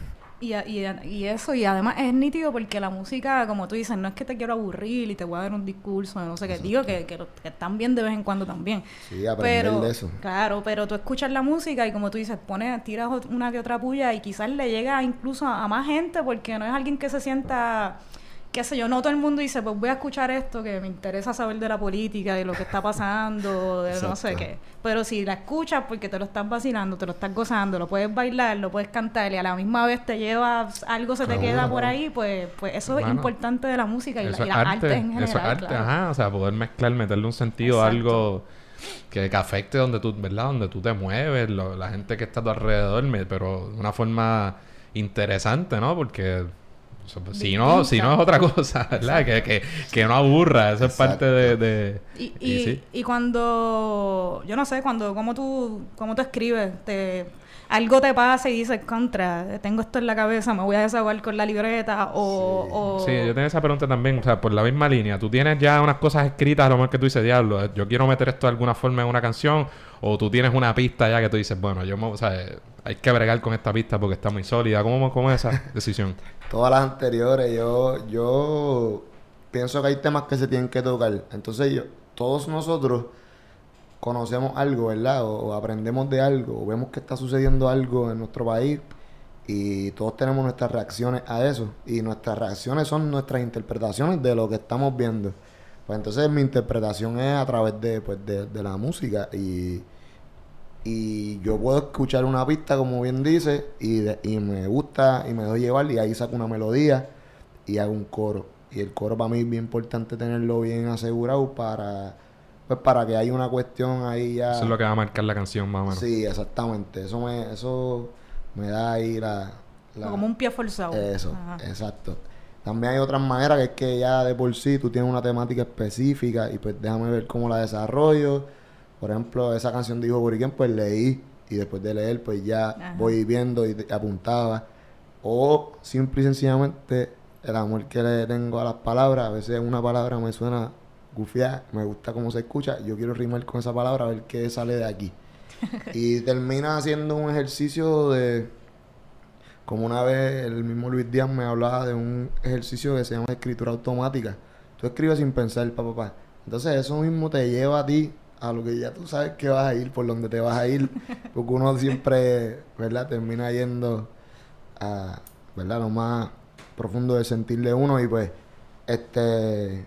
Y, y, y eso, y además es nítido porque la música, como tú dices, no es que te quiero aburrir y te voy a dar un discurso, no sé qué, digo que, que, que están bien de vez en cuando también. Sí, aprender Pero, de eso. claro, pero tú escuchas la música y como tú dices, pones, tiras una que otra puya y quizás le llega incluso a, a más gente porque no es alguien que se sienta, qué sé yo, no todo el mundo dice, pues voy a escuchar esto que me interesa saber de la política, de lo que está pasando, de no sé qué. Pero si la escuchas porque te lo estás vacilando, te lo estás gozando, lo puedes bailar, lo puedes cantar y a la misma vez te llevas algo se te Seguro, queda por ahí, pues, pues eso es importante de la música y, la, y las arte, artes en general. eso es arte, claro. ajá, o sea, poder mezclar, meterle un sentido a algo que, que afecte donde tú, ¿verdad? Donde tú te mueves, lo- la gente que está a tu alrededor, me- pero de una forma interesante, ¿no? Porque, si no, si no es otra cosa, [LAUGHS] ¿verdad? Que, que, que, no aburra, eso es parte de... de y, y, y, cuando, yo no sé, cuando, cómo tú, cómo tú escribes, te algo te pasa y dices, contra, tengo esto en la cabeza, me voy a desahogar con la libreta o... Sí, yo tengo esa pregunta también, o sea, por la misma línea. Tú tienes ya unas cosas escritas, a lo mejor que tú dices, diablo, yo quiero meter esto de alguna forma en una canción, o tú tienes una pista ya que tú dices, bueno, yo, o sea, hay que bregar con esta pista porque está muy sólida. ¿Cómo, cómo es esa [LAUGHS] decisión? Todas las anteriores, yo, yo pienso que hay temas que se tienen que tocar. Entonces yo, todos nosotros conocemos algo, ¿verdad? O, aprendemos de algo, o vemos que está sucediendo algo en nuestro país y todos tenemos nuestras reacciones a eso. Y nuestras reacciones son nuestras interpretaciones de lo que estamos viendo. Pues entonces mi interpretación es a través de, pues, de, la música y, y yo puedo escuchar una pista, como bien dice, y, y me gusta y me doy llevar y ahí saco una melodía y hago un coro. Y el coro para mí es bien importante tenerlo bien asegurado para pues para que haya una cuestión ahí ya. Eso es lo que va a marcar la canción más o menos. Sí, exactamente. Eso me, eso me da ahí la. Como un pie forzado. Eso, exacto. También hay otras maneras que es que ya de por sí tú tienes una temática específica y pues déjame ver cómo la desarrollo. Por ejemplo, esa canción de Hijo Boriquén, pues leí y después de leer pues ya voy viendo y apuntaba. O simple y sencillamente el amor que le tengo a las palabras, a veces una palabra me suena gufiar, me gusta cómo se escucha, yo quiero rimar con esa palabra a ver qué sale de aquí. [LAUGHS] y termina haciendo un ejercicio de, como una vez el mismo Luis Díaz me hablaba de un ejercicio que se llama escritura automática. Tú escribes sin pensar, papá. Pa. Entonces eso mismo te lleva a ti a lo que ya tú sabes que vas a ir, por donde te vas a ir, [LAUGHS] porque uno siempre, ¿verdad? Termina yendo a, ¿verdad? Lo más profundo de sentirle uno y pues, este,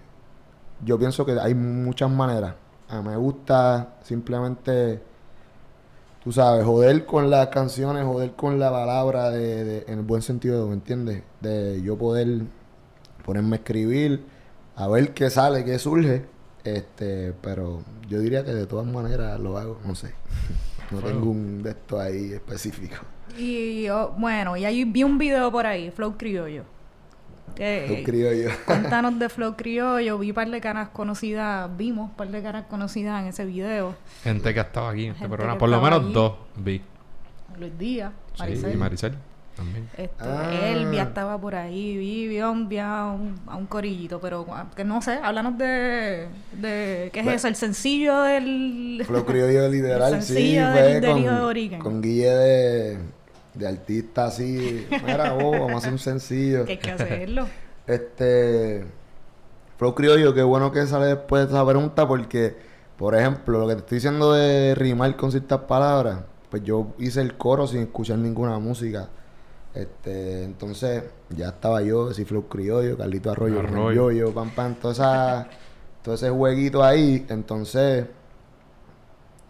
yo pienso que hay muchas maneras. A mí me gusta simplemente, tú sabes, joder con las canciones, joder con la palabra de, en el buen sentido, ¿me entiendes? De yo poder ponerme a escribir, a ver qué sale, qué surge. Este, pero yo diría que de todas maneras lo hago, no sé. [LAUGHS] No tengo un de esto ahí específico. Y yo, bueno, y ahí vi un video por ahí, Flow Criollo Flow Criollo. [LAUGHS] Cuéntanos de Flow Criollo. Vi un par de caras conocidas, vimos un par de caras conocidas en ese video. Gente que ha estado aquí en este programa. Por lo menos dos vi. Luis Díaz, Maricel. Sí, y Maricel. También. Este, ah. Elvia estaba por ahí, vi, vi a un, a un, corillito, pero ah, que no sé, háblanos de, de ¿qué es eso? El sencillo del... Flow Criollo [LAUGHS] literal, sí, fue con, con Guille de de artista así. Mira, oh, [LAUGHS] vamos a hacer un sencillo. Que hay que hacerlo. [LAUGHS] este. Flow Criollo, qué bueno que sale después de esa pregunta, porque, por ejemplo, lo que te estoy diciendo de rimar con ciertas palabras, pues yo hice el coro sin escuchar ninguna música. Este, entonces, ya estaba yo, si Flow Criollo, Carlito Arroyo, Arroyo, yo, pam, pam, toda esa, todo ese jueguito ahí. Entonces,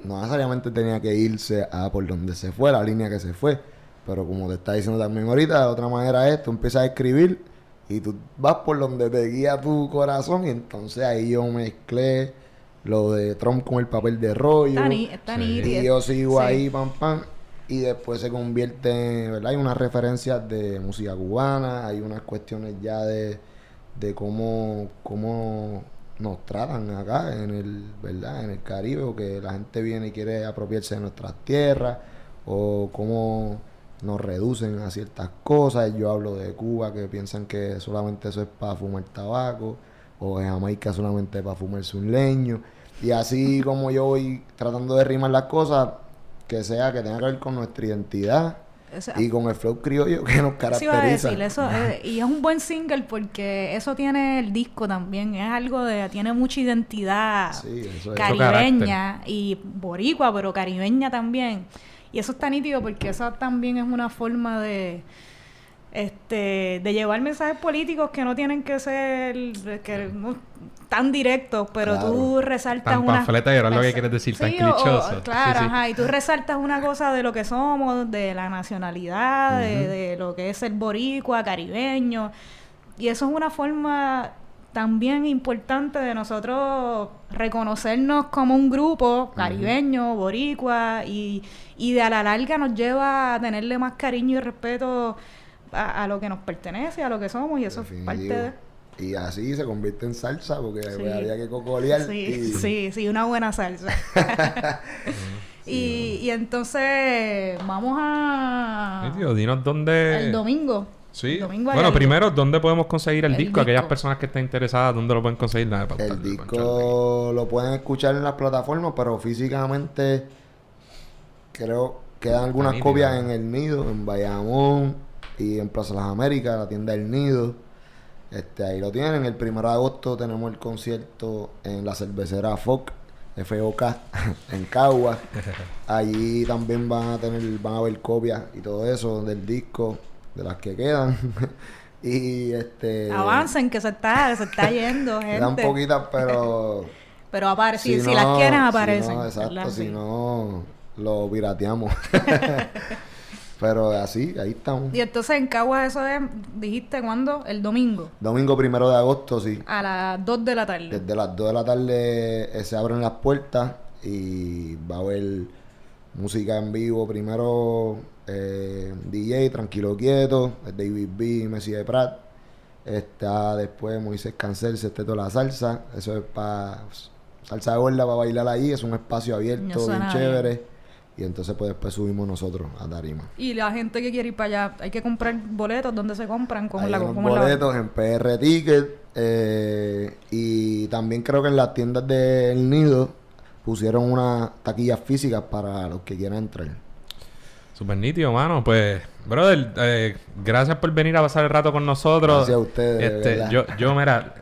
no necesariamente tenía que irse a por donde se fue, la línea que se fue pero como te está diciendo también ahorita, de otra manera es, tú empiezas a escribir y tú vas por donde te guía tu corazón y entonces ahí yo mezclé lo de Trump con el papel de rollo. Está, Y yo sigo ahí, pam, pam. Y después se convierte, ¿verdad? Hay unas referencias de música cubana, hay unas cuestiones ya de, de cómo, cómo nos tratan acá en el, ¿verdad? En el Caribe, o que la gente viene y quiere apropiarse de nuestras tierras, o cómo nos reducen a ciertas cosas. Yo hablo de Cuba que piensan que solamente eso es para fumar tabaco, o de Jamaica solamente para fumarse un leño. Y así como yo voy tratando de rimar las cosas, que sea que tenga que ver con nuestra identidad. y con el flow criollo que nos caracteriza. eso, eh, y es un buen single porque eso tiene el disco también, es algo de, tiene mucha identidad caribeña y boricua, pero caribeña también. Y eso está nítido porque eso también es una forma de este de llevar mensajes políticos que no tienen que ser que, tan directos, pero tú resaltas tan una y era lo que quieres decir, tan clichoso. claro, ajá, y tú resaltas una cosa de lo que somos, de la nacionalidad, de, de lo que es el boricua, caribeño. Y eso es una forma también importante de nosotros reconocernos como un grupo caribeño, boricua, y, y de a la larga nos lleva a tenerle más cariño y respeto a, a lo que nos pertenece, a lo que somos, y eso es parte de... Y así se convierte en salsa porque Sí. pues, había que cocolear. Sí, y- [LAUGHS] sí, sí, una buena salsa. [LAUGHS] [LAUGHS] y, y entonces vamos a... Nítido, dinos dónde... El domingo. Sí. El domingo hay bueno, primero, ¿dónde podemos conseguir el, El disco? Aquellas personas que estén interesadas, ¿dónde lo pueden conseguir? Nada, para El para disco lo pueden escuchar en las plataformas, pero físicamente creo quedan algunas copias en El Nido, en Bayamón y en Plaza Las Américas, la tienda El Nido. Este, ahí lo tienen. El 1 de agosto tenemos el concierto en la cervecera FOC, FOK, [LAUGHS] en Cagua. Allí también van a tener, van a ver copias y todo eso del disco, de las que quedan. [LAUGHS] y este Avancen, que se está, se está [LAUGHS] yendo, Quedan gente. poquitas, pero Pero aparecen, si, no- las quieren, si aparecen. no, exacto, ¿verdad? si no, lo pirateamos. Pero así, ahí estamos. Y entonces en Caguas eso es, dijiste, ¿cuándo? El domingo, Domingo primero de agosto, sí. a las 2 de la tarde. Desde las 2 de la tarde eh, se abren las puertas y va a haber música en vivo. Primero eh, DJ, Tranquilo Quieto, David B, Messi de Prat. Está después Moisés Cancel, Sesteto La Salsa. Eso es para salsa de gorda para bailar ahí. Es un espacio abierto, bien chévere. Y entonces pues después subimos nosotros a Tarima. Y la gente que quiere ir para allá, hay que comprar boletos. ¿Dónde se compran? ¿Cómo Hay la, unos cómo la- boletos en PR Ticket eh, y también creo que en las tiendas del Nido pusieron unas taquillas físicas para los que quieran entrar. Super nítido, mano. Pues, brother, eh, gracias por venir a pasar el rato con nosotros. Gracias a ustedes, de Este, yo, yo, mira,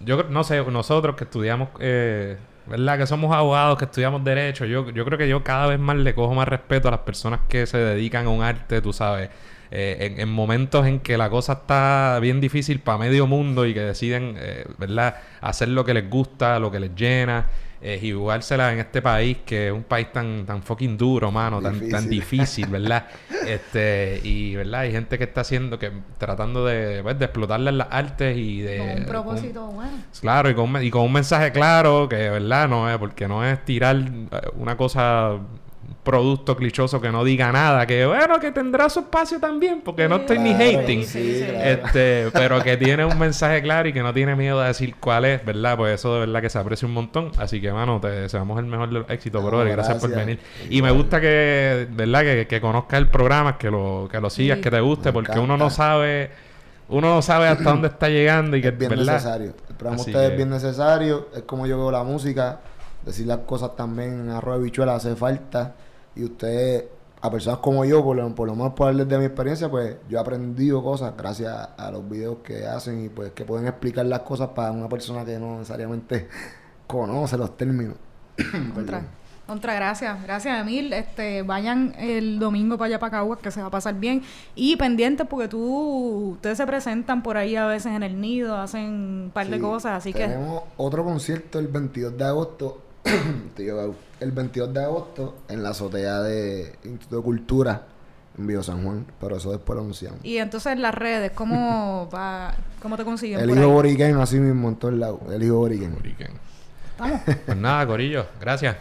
yo no sé, nosotros que estudiamos, eh, ¿verdad? Que somos abogados, que estudiamos Derecho, yo, yo creo que yo cada vez más le cojo más respeto a las personas que se dedican a un arte, tú sabes. eh, en, en momentos en que la cosa está bien difícil para medio mundo y que deciden, eh, ¿verdad? Hacer lo que les gusta, lo que les llena. Eh, y jugársela en este país que es un país tan tan fucking duro, mano, tan, tan Difícil. difícil, [LAUGHS] ¿verdad? este, y verdad, hay gente que está haciendo que tratando de, pues, de explotarle las artes y de Con un propósito bueno. Claro, y con, un y con un mensaje claro que, ¿verdad? No es, porque no es tirar eh, una cosa, un producto clichoso que no diga nada, que bueno, que tendrá su espacio también, porque no estoy ni hating. sí, Sí, claro. Este, pero que tiene un mensaje claro y que no tiene miedo de decir cuál es, ¿verdad? Pues eso de verdad que se aprecia un montón. Así que, mano, te deseamos el mejor de los éxitos, No, brother. Gracias, por venir. Y me gusta que, ¿verdad? Que, que conozcas el programa, que lo, que lo sigas, Sí. que te guste, Me porque encanta. uno no sabe, uno no sabe hasta dónde está llegando y que, Es bien ¿verdad? necesario. El programa Así que- es bien necesario. Es como yo veo la música. Decir las cosas también en arroz de bichuela hace falta. Y ustedes, a personas como yo, por lo, por lo menos por hablarles de mi experiencia, pues yo he aprendido cosas gracias a los videos que hacen y pues que pueden explicar las cosas para una persona que no necesariamente [LAUGHS] conoce los términos. [CLEARS THROAT] Contra, contra, gracias. Gracias, Emil. Este, vayan el domingo para allá para Caguas, que se va a pasar bien. Y pendientes, porque tú, ustedes se presentan por ahí a veces en el nido, hacen un par de cosas, así que Tenemos otro concierto el 22 de agosto. [COUGHS] Tío el 22 de agosto en la azotea de Instituto de Cultura en Vío San Juan. Pero eso después lo anunciamos. Y entonces las redes, ¿cómo, [COUGHS] va, cómo te consiguen? El hijo así mismo en todos lados. El hijo. Estamos. [LAUGHS] Pues nada, Corillo, gracias.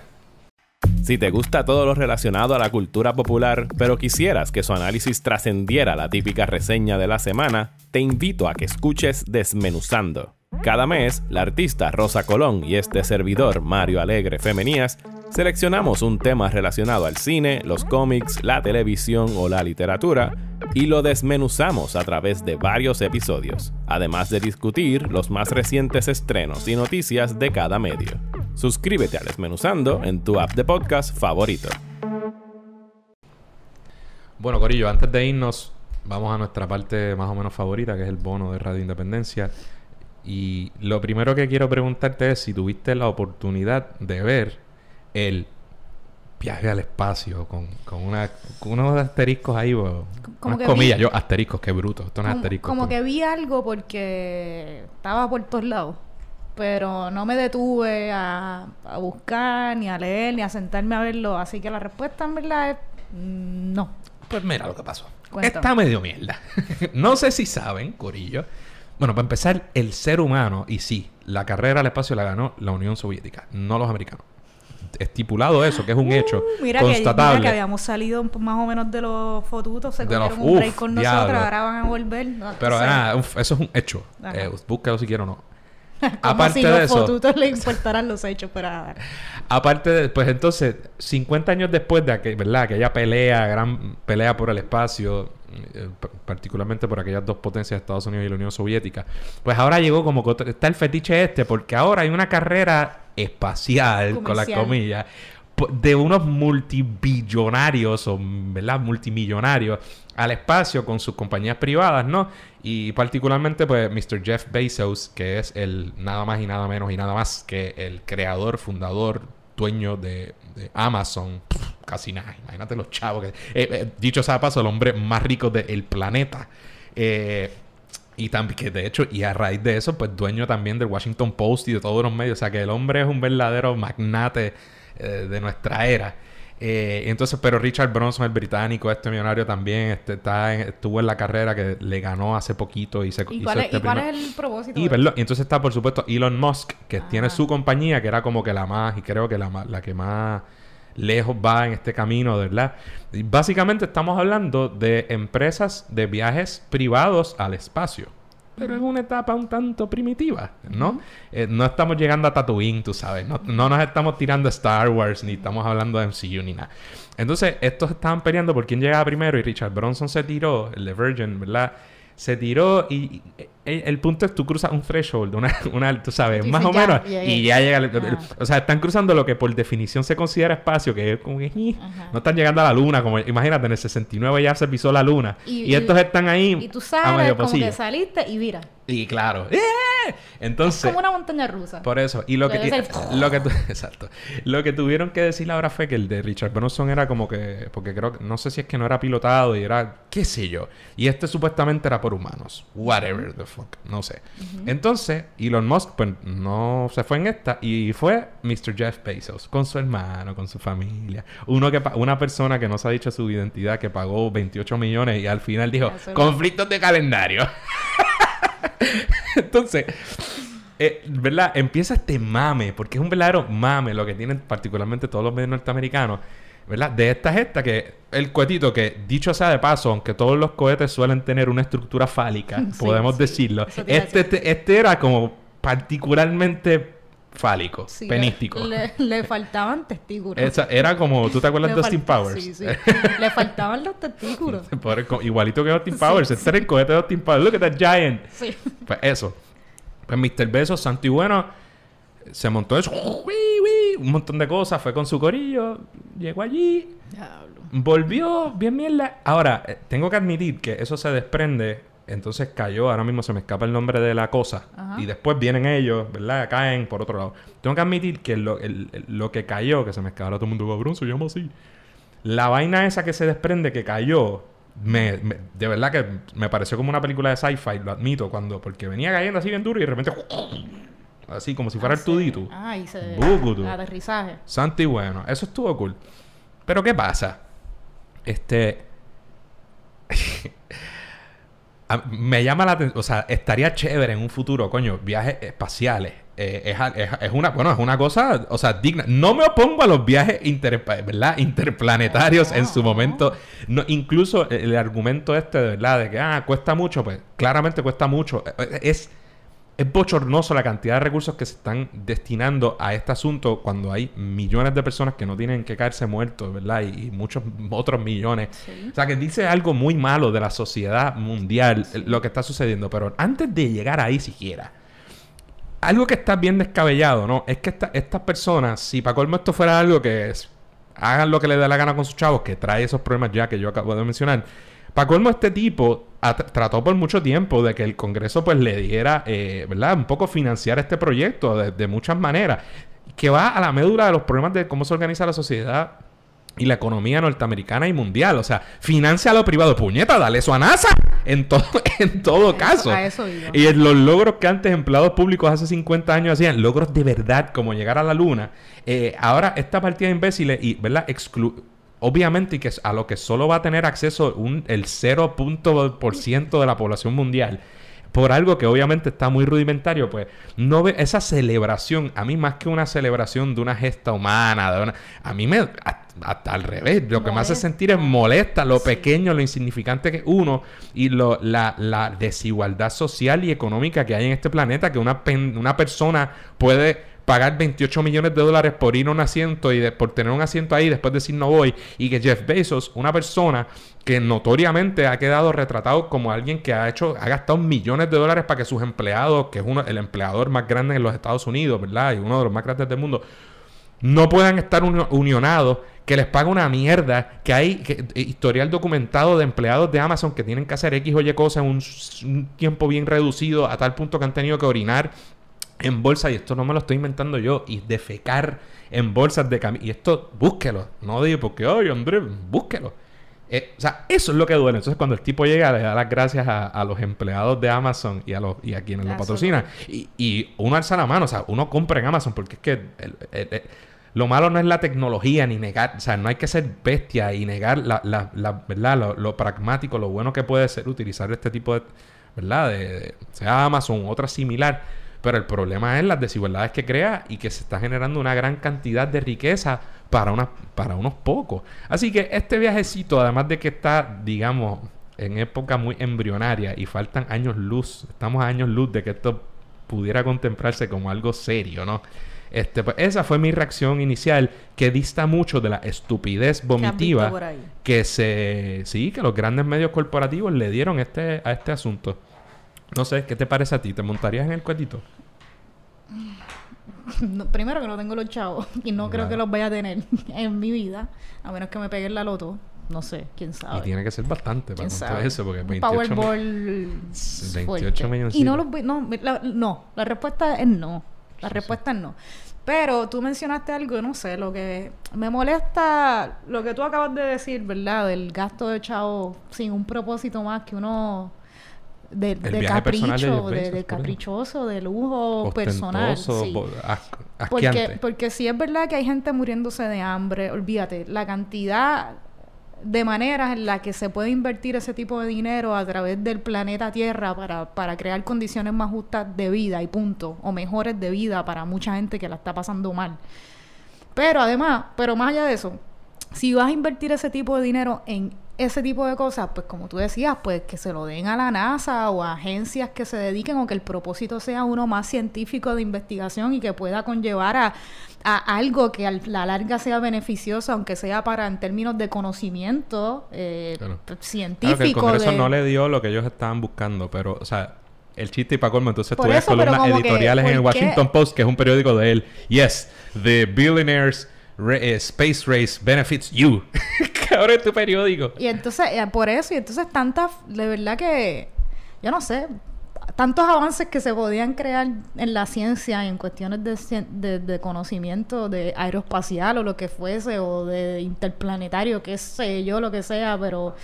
Si te gusta todo lo relacionado a la cultura popular, pero quisieras que su análisis trascendiera la típica reseña de la semana, te invito a que escuches Desmenuzando. Cada mes, la artista Rosa Colón y este servidor Mario Alegre Femenías seleccionamos un tema relacionado al cine, los cómics, la televisión o la literatura y lo desmenuzamos a través de varios episodios, además de discutir los más recientes estrenos y noticias de cada medio. Suscríbete a Desmenuzando en tu app de podcast favorito. Bueno, Corillo, antes de irnos, vamos a nuestra parte más o menos favorita, que es el bono de Radio Independencia. Y lo primero que quiero preguntarte es si tuviste la oportunidad de ver el viaje al espacio con, con, una, con unos asteriscos ahí, como unas comillas. vi- Yo, asteriscos, qué bruto. Esto no es asteriscos. como que vi algo porque estaba por todos lados. Pero no me detuve a, a buscar, ni a leer, ni a sentarme a verlo. Así que la respuesta en verdad es no. Pues mira lo que pasó. Cuéntame. Está medio mierda. [LAUGHS] no sé si saben, Corillo. Bueno, para empezar, el ser humano, y sí, la carrera al espacio la ganó la Unión Soviética, no los americanos. estipulado eso, que es un hecho Uh, mira que, constatable. mira que habíamos salido más o menos de los fotutos, se De los- un break con diablo. nosotros, ahora van a volver. No, Pero o sea, nada, uf, eso es un hecho. Eh, búscalo si quiero o no. [LAUGHS] como aparte si de los eso- fotutos le importaran los hechos, pero nada. Aparte de, pues entonces, 50 años después de aquel, ¿verdad? aquella pelea, gran pelea por el espacio, particularmente por aquellas dos potencias, Estados Unidos y la Unión Soviética, pues ahora llegó como que está el fetiche este, porque ahora hay una carrera espacial, con las comillas, de unos multibillonarios o, ¿verdad? Multimillonarios al espacio con sus compañías privadas, ¿no? Y particularmente, pues, Mr. Jeff Bezos, que es el nada más y nada menos y nada más que el creador, fundador, dueño de, Amazon. Casi nada. Imagínate los chavos. Que, eh, eh, dicho sea paso, el hombre más rico del planeta. Eh, y también, que de hecho, y a raíz de eso, pues dueño también del Washington Post y de todos los medios. O sea, que el hombre es un verdadero magnate de nuestra era. Eh, entonces, pero Richard Bronson, el británico, este millonario también, este, está en- estuvo en la carrera que le ganó hace poquito y se ¿Y hizo cuál, es, este y cuál primer- es el propósito? y, de perdón, y entonces está, por supuesto, Elon Musk, que Ah. tiene su compañía, que era como que la más, y creo que la, más- la que más lejos va en este camino, ¿verdad? Y básicamente estamos hablando de empresas de viajes privados al espacio. Pero en una etapa un tanto primitiva, ¿no? Eh, no estamos llegando a Tatooine, tú sabes. No, no nos estamos tirando a Star Wars, ni estamos hablando de MCU, ni nada. Entonces, estos estaban peleando por quién llegaba primero y Richard Bronson se tiró, el de Virgin, ¿verdad? Se tiró y, y- el, punto es tú cruzas un threshold, una, [LAUGHS] una tú sabes, más o ya, menos, ya, y ya. llega... el- Ah. o sea, están cruzando lo que por definición se considera espacio, que es como que... [LAUGHS] No están llegando a la luna, como imagínate, en el 69 ya se pisó la luna. Y, Y- y- estos están ahí Y tú a sabes medio como que saliste y mira. Y claro, ¡eh! entonces... como una montaña rusa. Por eso. Y lo que, y- lo [LAUGHS] que exacto. Lo que tuvieron que decir ahora fue que el de Richard Bronson era como que porque creo que no sé si es que no era pilotado y era qué sé yo. Y este supuestamente era por humanos. Whatever the fuck, no sé. Entonces, Elon Musk pues no se fue en esta y fue Mr. Jeff Bezos con su hermano, con su familia. Uno que una persona que no se ha dicho su identidad que pagó 28 millones y al final dijo, Eso "Conflictos de calendario." [LAUGHS] Entonces, eh, ¿verdad? Empieza este mame, porque es un verdadero mame lo que tienen particularmente todos los medios norteamericanos, ¿verdad? De esta gesta que el cohetito que, dicho sea de paso, aunque todos los cohetes suelen tener una estructura fálica, [LAUGHS] Sí, podemos sí. decirlo, este, este, este era como particularmente fálico, Sí, penístico. Le, le faltaban testículos. Esa- era como, ¿tú te acuerdas de Austin Powers? Sí, sí. [LAUGHS] le faltaban los testículos. [LAUGHS] Igualito que Austin Powers, este era el cohete de Austin Powers. Look at that giant. Sí. Pues eso. Pues Mr. Besos, santo y bueno, se montó eso, ¡uy, uy! Un montón de cosas, fue con su corillo, llegó allí, Diablo. volvió bien mierda. Ahora, eh, tengo que admitir que eso se desprende, entonces cayó, ahora mismo se me escapa el nombre de la cosa, Ajá. y después vienen ellos, ¿verdad? Caen por otro lado. Tengo que admitir que lo, el- el- lo que cayó, que se me escapa todo el mundo, cabrón, se llama así. La vaina esa que se desprende que cayó, me, me- de verdad que me pareció como una película de sci-fi, lo admito, cuando porque venía cayendo así bien duro y de repente así como si fuera el tudito. Ah, y se... Aterrizaje. Santo y bueno, eso estuvo cool. Pero ¿qué pasa? Este [LAUGHS] me llama la atención, o sea, estaría chévere en un futuro, coño, viajes espaciales. Eh, es, a- es- es una, bueno, es una cosa, o sea, digna. No me opongo a los viajes inter, ¿verdad? interplanetarios en su No. momento. No, incluso el, el argumento este, de verdad, de que, ah, cuesta mucho, pues claramente cuesta mucho. Eh, Es, es bochornoso la cantidad de recursos que se están destinando a este asunto cuando hay millones de personas que no tienen que caerse muertos, ¿verdad? Y, y muchos [LAUGHS] otros millones. Sí. O sea, que dice algo muy malo de la sociedad mundial, eh, lo que está sucediendo. Pero antes de llegar ahí siquiera, algo que está bien descabellado, ¿no? Es que esta- estas personas, si para colmo esto fuera algo que es, hagan lo que les dé la gana con sus chavos, que trae esos problemas ya que yo acabo de mencionar. Para colmo, este tipo trató por mucho tiempo de que el Congreso pues le diera, eh, ¿verdad? Un poco financiar este proyecto de, de muchas maneras. Que va a la médula de los problemas de cómo se organiza la sociedad y la economía norteamericana y mundial. O sea, financia a lo privado. Puñeta, dale eso a NASA. En todo, [LAUGHS] en todo caso. a eso. Y en los logros que antes empleados públicos hace 50 años hacían, logros de verdad, como llegar a la luna. eh, ahora, esta partida de imbéciles, y, ¿verdad? Exclu Obviamente, y que es a lo que solo va a tener acceso un, el 0% de la población mundial. por algo que obviamente está muy rudimentario, pues no ve esa celebración, a mí más que una celebración de una gesta humana, de una, a mí me hasta al revés, lo que me hace sentir es molesta lo pequeño, lo insignificante que es uno y lo, la, la, desigualdad social y económica que hay en este planeta, que una, una persona puede pagar 28 millones de dólares por ir a un asiento y por tener un asiento ahí después decir no voy y que Jeff Bezos, una persona que notoriamente ha quedado retratado como alguien que ha hecho ha gastado millones de dólares para que sus empleados, que es uno el empleador más grande en los Estados Unidos, ¿verdad? Y uno de los más grandes del mundo, no puedan estar unionados, que les paga una mierda, que hay eh, historial documentado de empleados de Amazon que tienen que hacer X o Y cosas en un tiempo bien reducido a tal punto que han tenido que orinar en bolsa, y esto no me lo estoy inventando yo, y defecar en bolsas de camino. Y esto, búsquelo. No digo porque, oye, Andrés, búsquelo. Eh, o sea, eso es lo que duele. Entonces, cuando el tipo llega, le da las gracias a, los empleados de Amazon y a, los, y a quienes lo patrocinan. Y, y, uno alza la mano, o sea, uno compra en Amazon porque es que lo malo no es la tecnología ni negar, o sea, no hay que ser bestia y negar la, la, la ¿verdad? Lo, lo, pragmático, lo bueno que puede ser utilizar este tipo de, ¿verdad? De, sea Amazon u otra similar pero el problema es las desigualdades que crea y que se está generando una gran cantidad de riqueza para, una, para unos pocos. Así que este viajecito, además de que está, digamos, en época muy embrionaria y faltan años luz, estamos a años luz de que esto pudiera contemplarse como algo serio, ¿no? Este, pues esa fue mi reacción inicial, que dista mucho de la estupidez vomitiva que se sí, que los grandes medios corporativos le dieron este, a este asunto. No sé, ¿qué te parece a ti? ¿Te montarías en el cuetito? [LAUGHS] primero que no tengo los chavos [LAUGHS] y no creo que los vaya a tener [LAUGHS] en mi vida, a menos que me pegue la loto. No sé, quién sabe. Y tiene que ser bastante para contar eso, porque 28 Powerball 28 millones. Y no los no, la, no, la respuesta es no. La respuesta es no. Pero tú mencionaste algo, no sé, lo que me molesta, lo que tú acabas de decir, ¿verdad? Del gasto de chavo sin un propósito más que uno de, de capricho, de, caprichoso, de lujo personal. Sí. Porque, porque sí es verdad que hay gente muriéndose de hambre, olvídate, la cantidad de maneras en las que se puede invertir ese tipo de dinero a través del planeta Tierra para, para crear condiciones más justas de vida y punto, o mejores de vida para mucha gente que la está pasando mal. Pero además, pero más allá de eso, si vas a invertir ese tipo de dinero en ese tipo de cosas, pues como tú decías, pues que se lo den a la NASA o a agencias que se dediquen o que el propósito sea uno más científico de investigación y que pueda conllevar a, algo que a la larga sea beneficioso, aunque sea para en términos de conocimiento eh, científico. Claro el Congreso no le dio lo que ellos estaban buscando, pero, o sea, el chiste y para colmo, entonces tú ves columnas editoriales en el Washington Post, que es un periódico de él. Yes, the billionaires eh, Space Race Benefits You. [LAUGHS] que ahora es tu periódico. Y entonces, eh, por eso, y entonces tantas, de verdad que, yo no sé, tantos avances que se podían crear en la ciencia en cuestiones de, de, conocimiento de aeroespacial o lo que fuese, o de interplanetario, qué sé yo, lo que sea, pero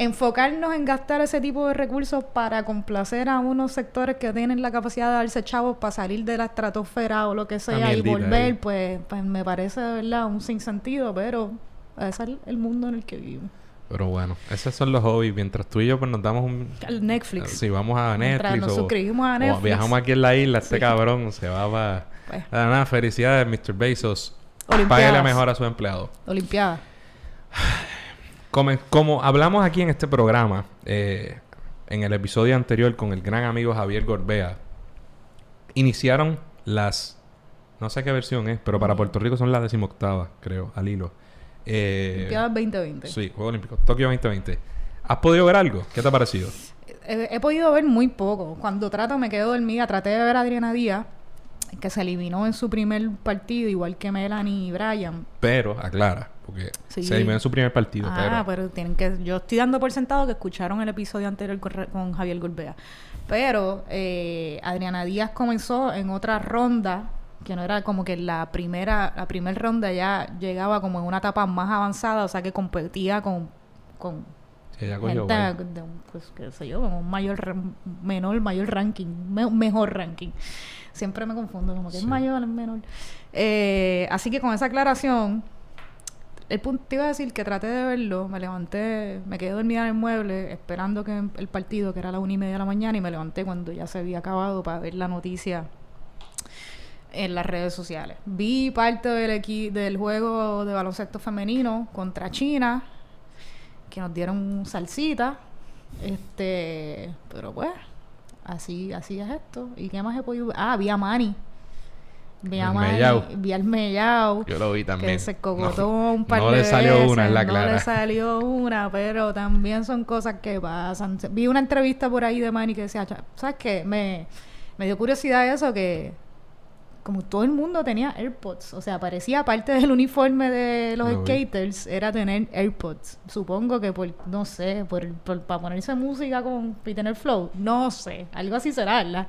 enfocarnos en gastar ese tipo de recursos para complacer a unos sectores que tienen la capacidad de darse chavos para salir de la estratosfera o lo que sea y volver, pues, pues me parece de verdad un sinsentido, pero ese es el mundo en el que vivimos. Pero bueno, esos son los hobbies. Mientras tú y yo pues nos damos un... El Netflix. Si vamos a Netflix. nos suscribimos a Netflix. O viajamos aquí en la isla, este cabrón se va para... Pues. Nada, felicidades, Mr. Bezos. Págale mejor a su empleado. Olimpiada. Como, como hablamos aquí en este programa, eh, en el episodio anterior con el gran amigo Javier Gorbea, iniciaron las... No sé qué versión es, pero para Puerto Rico son las decimoctavas, creo, al hilo. Eh, Olimpiadas 2020. Sí, Juegos Olímpicos. Tokio 2020. ¿Has podido ver algo? ¿Qué te ha parecido? He, he, podido ver muy poco. Cuando trato me quedo dormida. Traté de ver a Adriana Díaz, que se eliminó en su primer partido, igual que Melanie y Brian. Pero, aclara, porque se eliminó en su primer partido. Ah, pero... tienen que... Yo estoy dando por sentado que escucharon el episodio anterior con, Javier Golbea. Pero eh, Adriana Díaz comenzó en otra ronda que no era como que la primera la primera ronda ya llegaba como en una etapa más avanzada, o sea que competía con, con gente de, pues qué sé yo, un mayor menor, mayor ranking, mejor ranking. Siempre me confundo, como que es mayor, es menor. Eh, así que con esa aclaración, el punto te iba a decir que traté de verlo, me levanté, me quedé dormida en el mueble esperando que el partido, que era a las una y media de la mañana, y me levanté cuando ya se había acabado para ver la noticia en las redes sociales. Vi parte del, del juego de baloncesto femenino contra China, que nos dieron salsita, este, pero pues, así, así es esto. ¿Y qué más he podido ver? Ah, vi a Manny Vi a vi al Mellao. Yo lo vi también. Que se cogotó un par no de le salió una, es la clara. No le salió una, pero también son cosas que pasan. Vi una entrevista por ahí de Manny que decía, ¿sabes qué? Me, me dio curiosidad eso que como todo el mundo tenía AirPods, o sea, parecía parte [LAUGHS] del uniforme de los skaters era tener AirPods. Supongo que por, no sé, por, para ponerse música con y tener flow, no sé, algo así será, ¿verdad?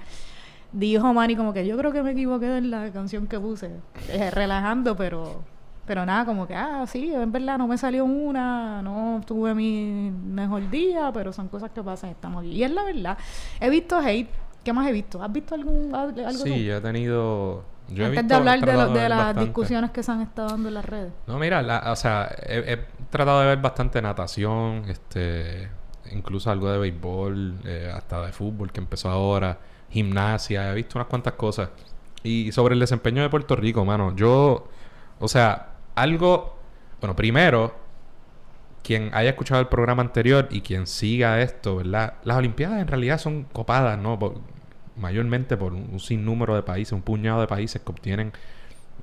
Dijo Manny como que yo creo que me equivoqué en la canción que puse, eh, relajando, pero pero nada, como que, ah, sí, en verdad no me salió una, no tuve mi mejor día, pero son cosas que pasan, estamos aquí. Y es la verdad. He visto hate ¿Qué más he visto? ¿Has visto algún algo Sí, yo he tenido... Yo Antes he de hablar de, las discusiones que se han estado dando en las redes. No, mira, o sea, he, tratado de ver bastante natación, este, incluso algo de béisbol, eh, hasta de fútbol que empezó ahora, gimnasia, he visto unas cuantas cosas. Y sobre el desempeño de Puerto Rico, mano, yo, o sea, algo, bueno, primero, quien haya escuchado el programa anterior y quien siga esto, ¿verdad? Las Olimpiadas en realidad son copadas, ¿no? mayormente por un, sinnúmero de países, un puñado de países que obtienen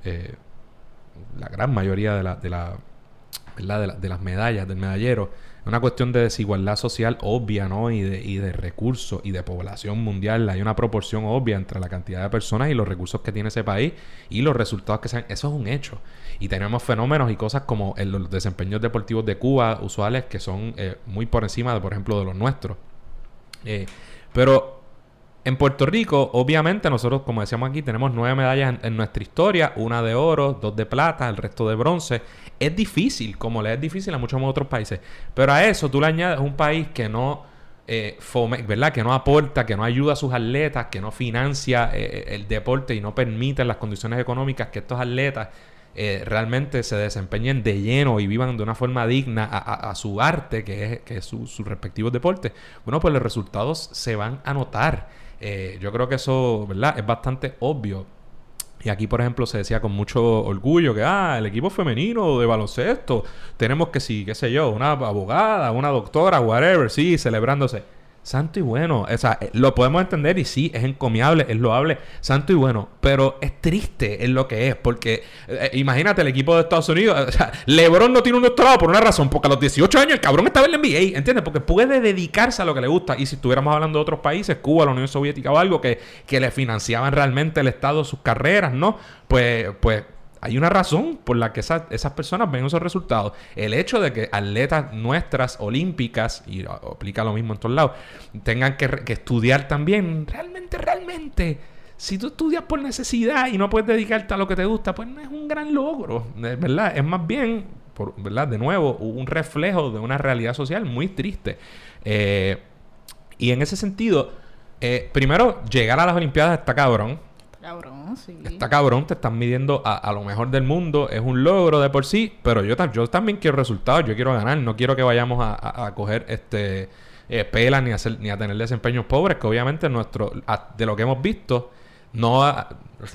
eh, la gran mayoría de, la, de, la, de, las medallas, del medallero. Una cuestión de desigualdad social obvia, ¿no? Y de, y de recursos y de población mundial. Hay una proporción obvia entre la cantidad de personas y los recursos que tiene ese país y los resultados que sean. Eso es un hecho. Y tenemos fenómenos y cosas como los desempeños deportivos de Cuba, usuales, que son eh, muy por encima, de, por ejemplo, de los nuestros. Eh, pero en Puerto Rico, obviamente, nosotros, como decíamos aquí, tenemos nueve medallas en, nuestra historia, una de oro, dos de plata, el resto de bronce. Es difícil, como le es difícil a muchos otros países. Pero a eso tú le añades un país que no eh, ¿verdad? Que no aporta, que no ayuda a sus atletas, que no financia eh, el deporte y no permite las condiciones económicas que estos atletas eh, realmente se desempeñen de lleno y vivan de una forma digna a, su arte, que es, que su, sus respectivos deportes, bueno, pues los resultados se van a notar. Eh, yo creo que eso, ¿verdad? Es bastante obvio. Y aquí, por ejemplo, se decía con mucho orgullo que, ah, el equipo femenino de baloncesto, tenemos que, sí, qué sé yo, una abogada, una doctora, whatever, sí, celebrándose santo y bueno. O sea, eh, lo podemos entender y sí, es encomiable, es loable, santo y bueno. Pero es triste en lo que es, porque eh, imagínate el equipo de Estados Unidos. O sea, LeBron no tiene un doctorado por una razón, porque a los 18 años el cabrón estaba en la NBA, ¿entiendes? Porque puede dedicarse a lo que le gusta. Y si estuviéramos hablando de otros países, Cuba, la Unión Soviética o algo, que, que le financiaban realmente el Estado sus carreras, ¿no? Pues, pues hay una razón por la que esas personas ven esos resultados. El hecho de que atletas nuestras olímpicas, y aplica lo mismo en todos lados, tengan que, estudiar también, realmente, realmente, si tú estudias por necesidad y no puedes dedicarte a lo que te gusta, pues no es un gran logro, ¿verdad? Es más bien, ¿verdad? De nuevo, un reflejo de una realidad social muy triste. Eh, y en ese sentido, eh, primero, llegar a las Olimpiadas está cabrón. Cabrón, sí. Está cabrón, te están midiendo a, lo mejor del mundo, es un logro de por sí, pero yo, yo también quiero resultados, yo quiero ganar, no quiero que vayamos a, coger este eh, pelas ni a, ni a tener desempeños pobres, que obviamente nuestro, de lo que hemos visto, no,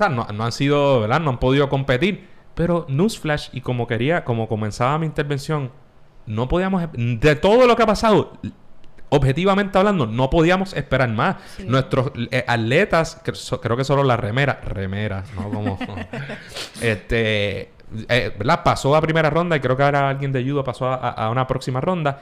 no, no han sido, ¿verdad? No han podido competir. Pero Newsflash, y como quería, como comenzaba mi intervención, no podíamos, de todo lo que ha pasado, objetivamente hablando, no podíamos esperar más. Nuestros eh, atletas, creo que solo la remera, remera, ¿no? Como, [LAUGHS] este, eh, ¿verdad? Pasó a primera ronda y creo que ahora alguien de judo pasó a, una próxima ronda.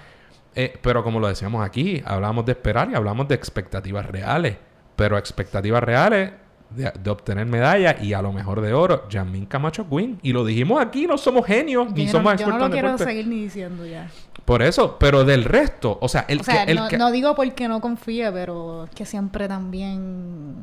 Eh, pero como lo decíamos aquí, hablamos de esperar y hablamos de expectativas reales. Pero expectativas reales de, obtener medalla y a lo mejor de oro, Jamin Camacho Quinn. Y lo dijimos aquí, no somos genios, ni somos expertos Yo no lo quiero seguir ni diciendo ya. Por eso, pero del resto, o sea, el, que, no, no, digo porque no confíe, pero que siempre también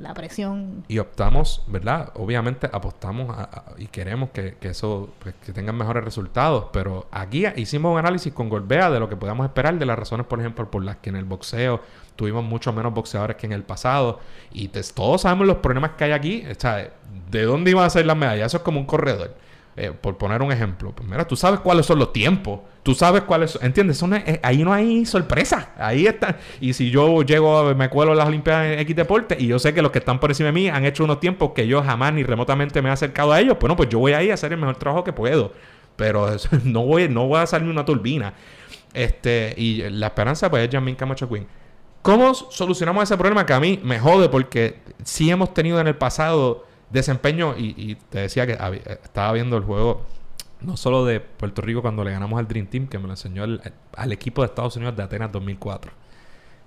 la presión. Y optamos, ¿verdad? Obviamente apostamos y queremos que, eso, pues, que tengan mejores resultados, pero aquí hicimos un análisis con Golbea de lo que podíamos esperar, de las razones, por ejemplo, por las que en el boxeo tuvimos mucho menos boxeadores que en el pasado, y todos sabemos los problemas que hay aquí, o sea, ¿de dónde iban a ser las medallas? Eso es como un corredor eh, por poner un ejemplo, pues mira, tú sabes cuáles son los tiempos, tú sabes cuáles son, ¿entiendes? No eh, ahí no hay sorpresa, ahí está. Y si yo llego, me cuelo a las Olimpiadas en X Deporte y yo sé que los que están por encima de mí han hecho unos tiempos que yo jamás ni remotamente me he acercado a ellos, bueno, pues yo voy ahí a hacer el mejor trabajo que puedo. Pero [LAUGHS] no voy, no voy a salirme una turbina. Este, y la esperanza, pues, es Janmin Camacho Queen. ¿Cómo solucionamos ese problema que a mí me jode? Porque sí hemos tenido en el pasado desempeño, y, y te decía que había- estaba viendo el juego, no solo de Puerto Rico cuando le ganamos al Dream Team, que me lo enseñó el- al equipo de Estados Unidos de Atenas 2004,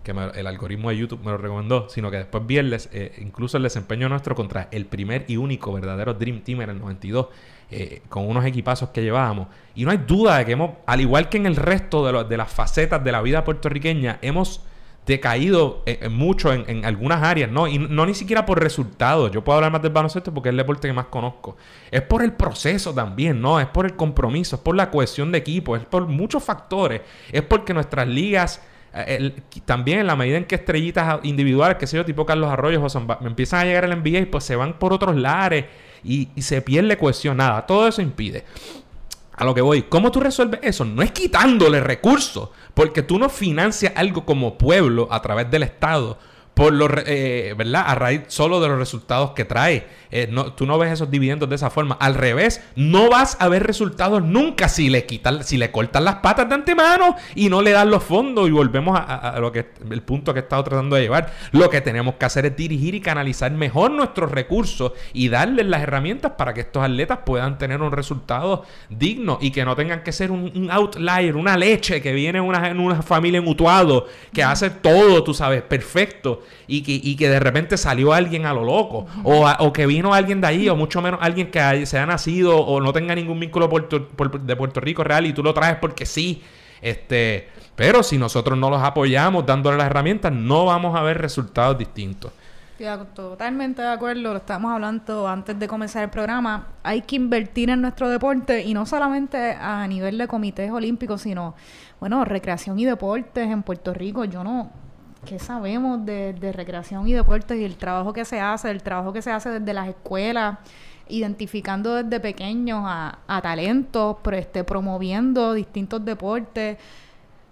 que me- el algoritmo de YouTube me lo recomendó, sino que después vi el eh, incluso el desempeño nuestro contra el primer y único verdadero Dream Team en el 92, eh, con unos equipazos que llevábamos. Y no hay duda de que hemos, al igual que en el resto de, lo- de las facetas de la vida puertorriqueña, hemos decaído eh, eh, mucho en, en algunas áreas, ¿no? Y no ni siquiera por resultados. Yo puedo hablar más del baloncesto porque es el deporte que más conozco. Es por el proceso también, ¿no? Es por el compromiso, es por la cohesión de equipo, es por muchos factores. Es porque nuestras ligas... eh, también en la medida en que estrellitas individuales, que sé yo, tipo Carlos Arroyo, José empiezan a llegar al NBA, pues se van por otros lares y, y se pierde cohesión. Nada, todo eso impide. A lo que voy, ¿cómo tú resuelves eso? No es quitándole recursos, porque tú no financias algo como pueblo a través del Estado, por los, eh, ¿verdad? A raíz solo de los resultados que trae. Eh, no, tú no ves esos dividendos de esa forma. Al revés, no vas a ver resultados nunca si le quitan, si le cortan las patas de antemano y no le dan los fondos. Y volvemos a, a- a lo que el punto que he estado tratando de llevar. Lo que tenemos que hacer es dirigir y canalizar mejor nuestros recursos y darles las herramientas para que estos atletas puedan tener un resultado digno y que no tengan que ser un, un outlier, una leche que viene en una, en una familia en Utuado, que hace todo, tú sabes, perfecto, y que, y que de repente salió alguien a lo loco, o, a- o que vino alguien de ahí, o mucho menos alguien que se ha nacido o no tenga ningún vínculo de Puerto Rico real y tú lo traes porque sí. Este, pero si nosotros no los apoyamos dándole las herramientas, no vamos a ver resultados distintos. Totalmente de acuerdo, lo estábamos hablando antes de comenzar el programa. Hay que invertir en nuestro deporte y no solamente a nivel de comités olímpicos, sino, bueno, recreación y deportes en Puerto Rico. Yo no, ¿qué sabemos de, de recreación y deportes y el trabajo que se hace, el trabajo que se hace desde las escuelas? identificando desde pequeños a, a talentos, pero, este, promoviendo distintos deportes.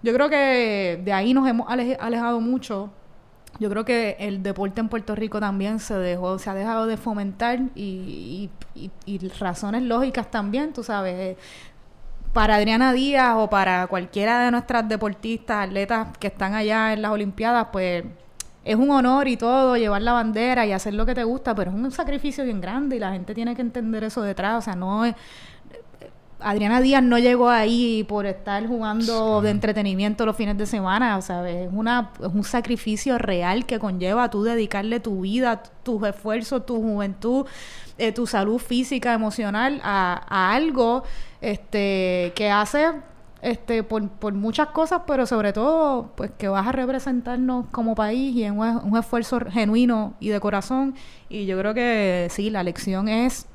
Yo creo que de ahí nos hemos alejado mucho yo creo que el deporte en Puerto Rico también se dejó, se ha dejado de fomentar y, y- y- y razones lógicas también, tú sabes. Para Adriana Díaz o para cualquiera de nuestras deportistas, atletas que están allá en las Olimpiadas, pues es un honor y todo llevar la bandera y hacer lo que te gusta, pero es un sacrificio bien grande y la gente tiene que entender eso detrás. O sea, no es, Adriana Díaz no llegó ahí por estar jugando de entretenimiento los fines de semana, o sea, es, una, es un sacrificio real que conlleva tú dedicarle tu vida, tus esfuerzos, tu juventud, eh, tu salud física, emocional a, a algo este, que hace este, por, por muchas cosas, pero sobre todo pues que vas a representarnos como país y en un, esfuerzo genuino y de corazón. Y yo creo que sí, la lección es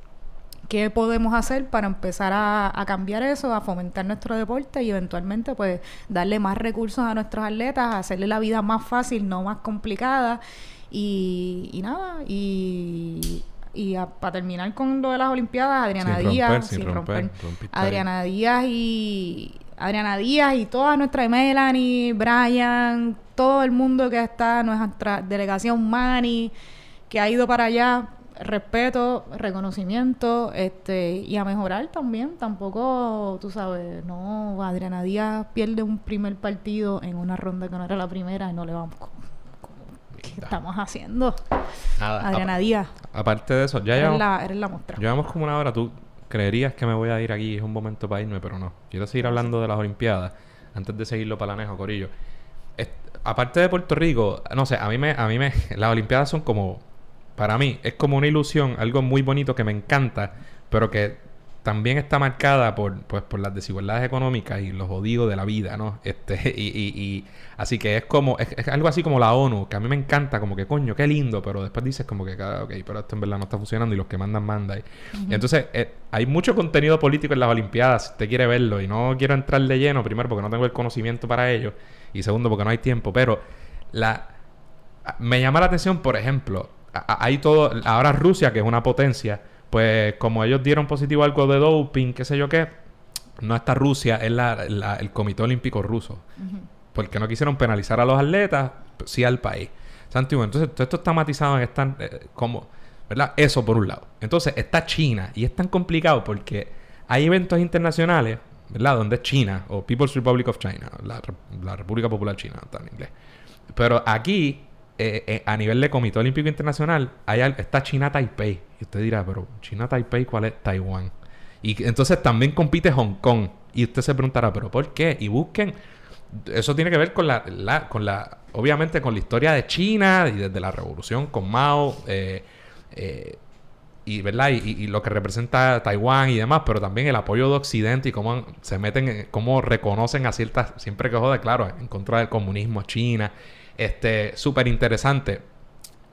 qué podemos hacer para empezar a, cambiar eso, a fomentar nuestro deporte y eventualmente pues darle más recursos a nuestros atletas, hacerle la vida más fácil, no más complicada. Y nada, y, y para terminar con lo de las Olimpiadas, Adriana Sin Díaz, romper, sin romper, rompiste ahí. Adriana Díaz y Adriana Díaz y toda nuestra Melanie, Brian, todo el mundo que está, nuestra delegación Mani, que ha ido para allá, respeto, reconocimiento, este, y a mejorar también. Tampoco, tú sabes, no, Adriana Díaz pierde un primer partido en una ronda que no era la primera y no le vamos. ¿Qué estamos haciendo? Nada, Adriana Díaz, aparte de eso, ya eres llevamos, la, eres la muestra. llevamos como una hora. Tú creerías que me voy a ir aquí, es un momento para irme, pero no. Quiero seguir hablando de las Olimpiadas antes de seguirlo para la Nejo, Corillo. Es- aparte de Puerto Rico, no sé, a mí me, a mí me, las Olimpiadas son como, para mí, es como una ilusión, algo muy bonito que me encanta, pero que también está marcada por, pues, por las desigualdades económicas y los jodidos de la vida, ¿no? Este, [LAUGHS] y, y, y así que es como, es, es algo así como la ONU, que a mí me encanta, como que coño, qué lindo, pero después dices como que, ah, ok, pero esto en verdad no está funcionando y los que mandan, mandan. Y entonces, eh, hay mucho contenido político en las Olimpiadas, si usted quiere verlo, y no quiero entrar de lleno, primero porque no tengo el conocimiento para ello, y segundo porque no hay tiempo, pero la, me llama la atención, por ejemplo, hay todo, ahora Rusia, que es una potencia, Pues como ellos dieron positivo algo de doping, qué sé yo qué, no está Rusia, es la, la- el Comité Olímpico Ruso. Porque no quisieron penalizar a los atletas, sí al país. Santiago, entonces todo esto está matizado en esta, eh, como, ¿verdad? Eso por un lado. Entonces está China y es tan complicado porque hay eventos internacionales, ¿verdad? Donde es China o People's Republic of China, la, la República Popular China, está en inglés. Pero aquí, eh, eh, a nivel de Comité Olímpico Internacional, hay, está China Taipei. Y usted dirá, pero China Taipei, ¿cuál es Taiwán? Y entonces también compite Hong Kong. Y usted se preguntará, ¿pero por qué? Y busquen. Eso tiene que ver con la, la- con la, obviamente con la historia de China y desde la revolución con Mao, eh, y verdad y, lo que representa Taiwán y demás, pero también el apoyo de Occidente y cómo se meten, en- cómo reconocen a ciertas, siempre que jode, claro, en contra del comunismo China, este, súper interesante.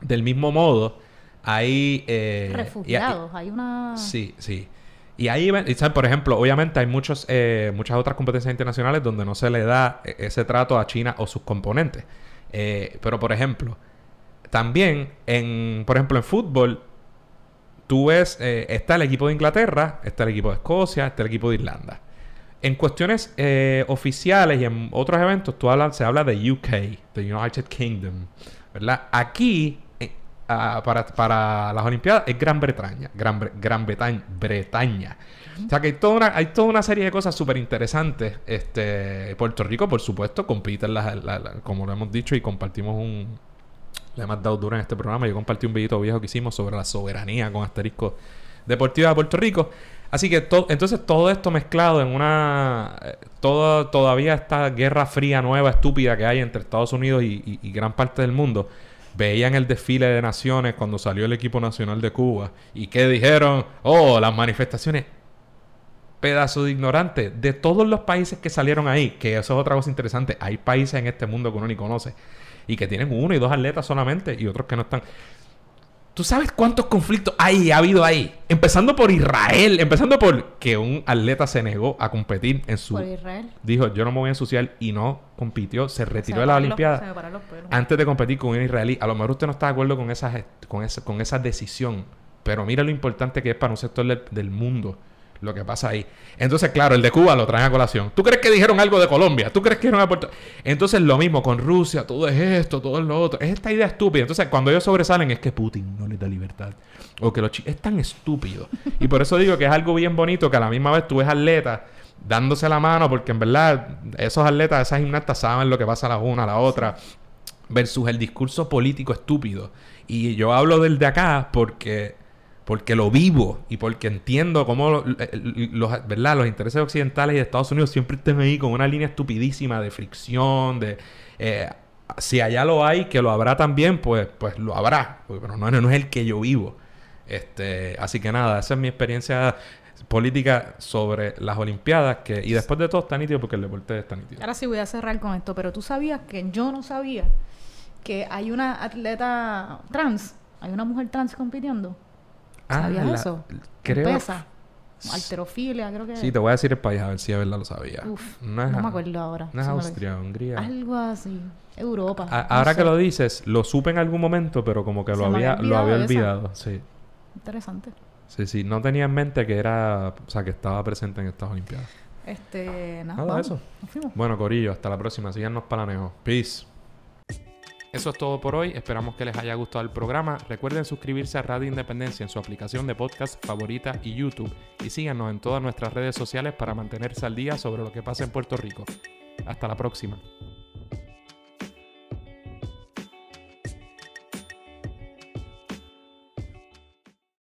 Del mismo modo, hay eh, y- Refugiados, hay una... Sí, sí. Y ahí, ven- y, ¿sabes? por ejemplo, obviamente hay muchos, eh, muchas otras competencias internacionales donde no se le da eh, ese trato a China o sus componentes. Eh, pero, por ejemplo, también, en, por ejemplo, en fútbol, tú ves, eh, está el equipo de Inglaterra, está el equipo de Escocia, está el equipo de Irlanda. En cuestiones eh, oficiales y en otros eventos, tú hablas, se habla de UK, de United Kingdom, ¿verdad? Aquí, eh, ah, para, para las Olimpiadas, es Gran Bretaña, Gran, Bre- Gran Bretaña, Bretaña. O sea que hay toda una, hay toda una serie de cosas súper interesantes. Este, Puerto Rico, por supuesto, compite, en la- como lo hemos dicho, y compartimos un, le hemos dado duro en este programa. Yo compartí un videito viejo que hicimos sobre la soberanía con asterisco deportiva de Puerto Rico. Así que to- entonces todo esto mezclado en una... eh, todo, todavía esta guerra fría nueva, estúpida que hay entre Estados Unidos y, y- gran parte del mundo. Veían el desfile de naciones cuando salió el equipo nacional de Cuba. ¿Y qué dijeron? Oh, las manifestaciones pedazo de ignorante de todos los países que salieron ahí, que eso es otra cosa interesante. Hay países en este mundo que uno ni conoce y que tienen uno y dos atletas solamente y otros que no están. ¿Tú sabes cuántos conflictos hay ha habido ahí? Empezando por Israel, empezando por que un atleta se negó a competir en su Por Israel. dijo, "Yo no me voy a ensuciar" y no compitió, se retiró Se de la olimpiada antes de competir con un israelí. A lo mejor usted no está de acuerdo con esa, con esa, con esa decisión, pero mira lo importante que es para un sector del, del mundo lo que pasa ahí. Entonces, claro, el de Cuba lo traen a colación. ¿Tú crees que dijeron algo de Colombia? ¿Tú crees que dijeron a Puerto Entonces, lo mismo con Rusia, todo es esto, todo es lo otro. Es esta idea estúpida. Entonces, cuando ellos sobresalen es que Putin no les da libertad. O que los Es tan estúpido. Y por eso digo que es algo bien bonito que a la misma vez tú ves atletas dándose la mano, porque en verdad esos atletas, esas gimnastas saben lo que pasa a la una, a la otra versus el discurso político estúpido. Y yo hablo del de acá porque porque lo vivo y porque entiendo cómo lo- eh, los, ¿verdad? los intereses occidentales y de Estados Unidos siempre están ahí con una línea estupidísima de fricción, de eh, si allá lo hay, que lo habrá también, pues, pues lo habrá, Pues, pero no, no es el que yo vivo. Este, así que nada, esa es mi experiencia política sobre las Olimpiadas que y después de todo está nítido porque el deporte está nítido. Ahora sí voy a cerrar con esto, pero tú sabías que yo no sabía que hay una atleta trans, hay una mujer trans compitiendo. ¿Sabías la- eso? Creo, Pesa. Alterofilia, creo que Sí, te voy a decir el país a ver si de verdad lo sabía. Uf, no es, no me acuerdo ahora. No es Austria, Hungría. Algo así. Europa. A- no ahora sé. que lo dices, lo supe en algún momento, pero como que Se lo había, lo había olvidado olvidado. Sí. Interesante. sí, sí. No tenía en mente que era, o sea, que estaba presente en estas Olimpiadas. Este, nada, Nada, vamos. eso. Nos fuimos. Bueno, Corillo, hasta la próxima. Síganos para Nejo. Peace. Eso es todo por hoy. Esperamos que les haya gustado el programa. Recuerden suscribirse a Radio Independencia en su aplicación de podcast favorita y YouTube. Y síganos en todas nuestras redes sociales para mantenerse al día sobre lo que pasa en Puerto Rico. Hasta la próxima.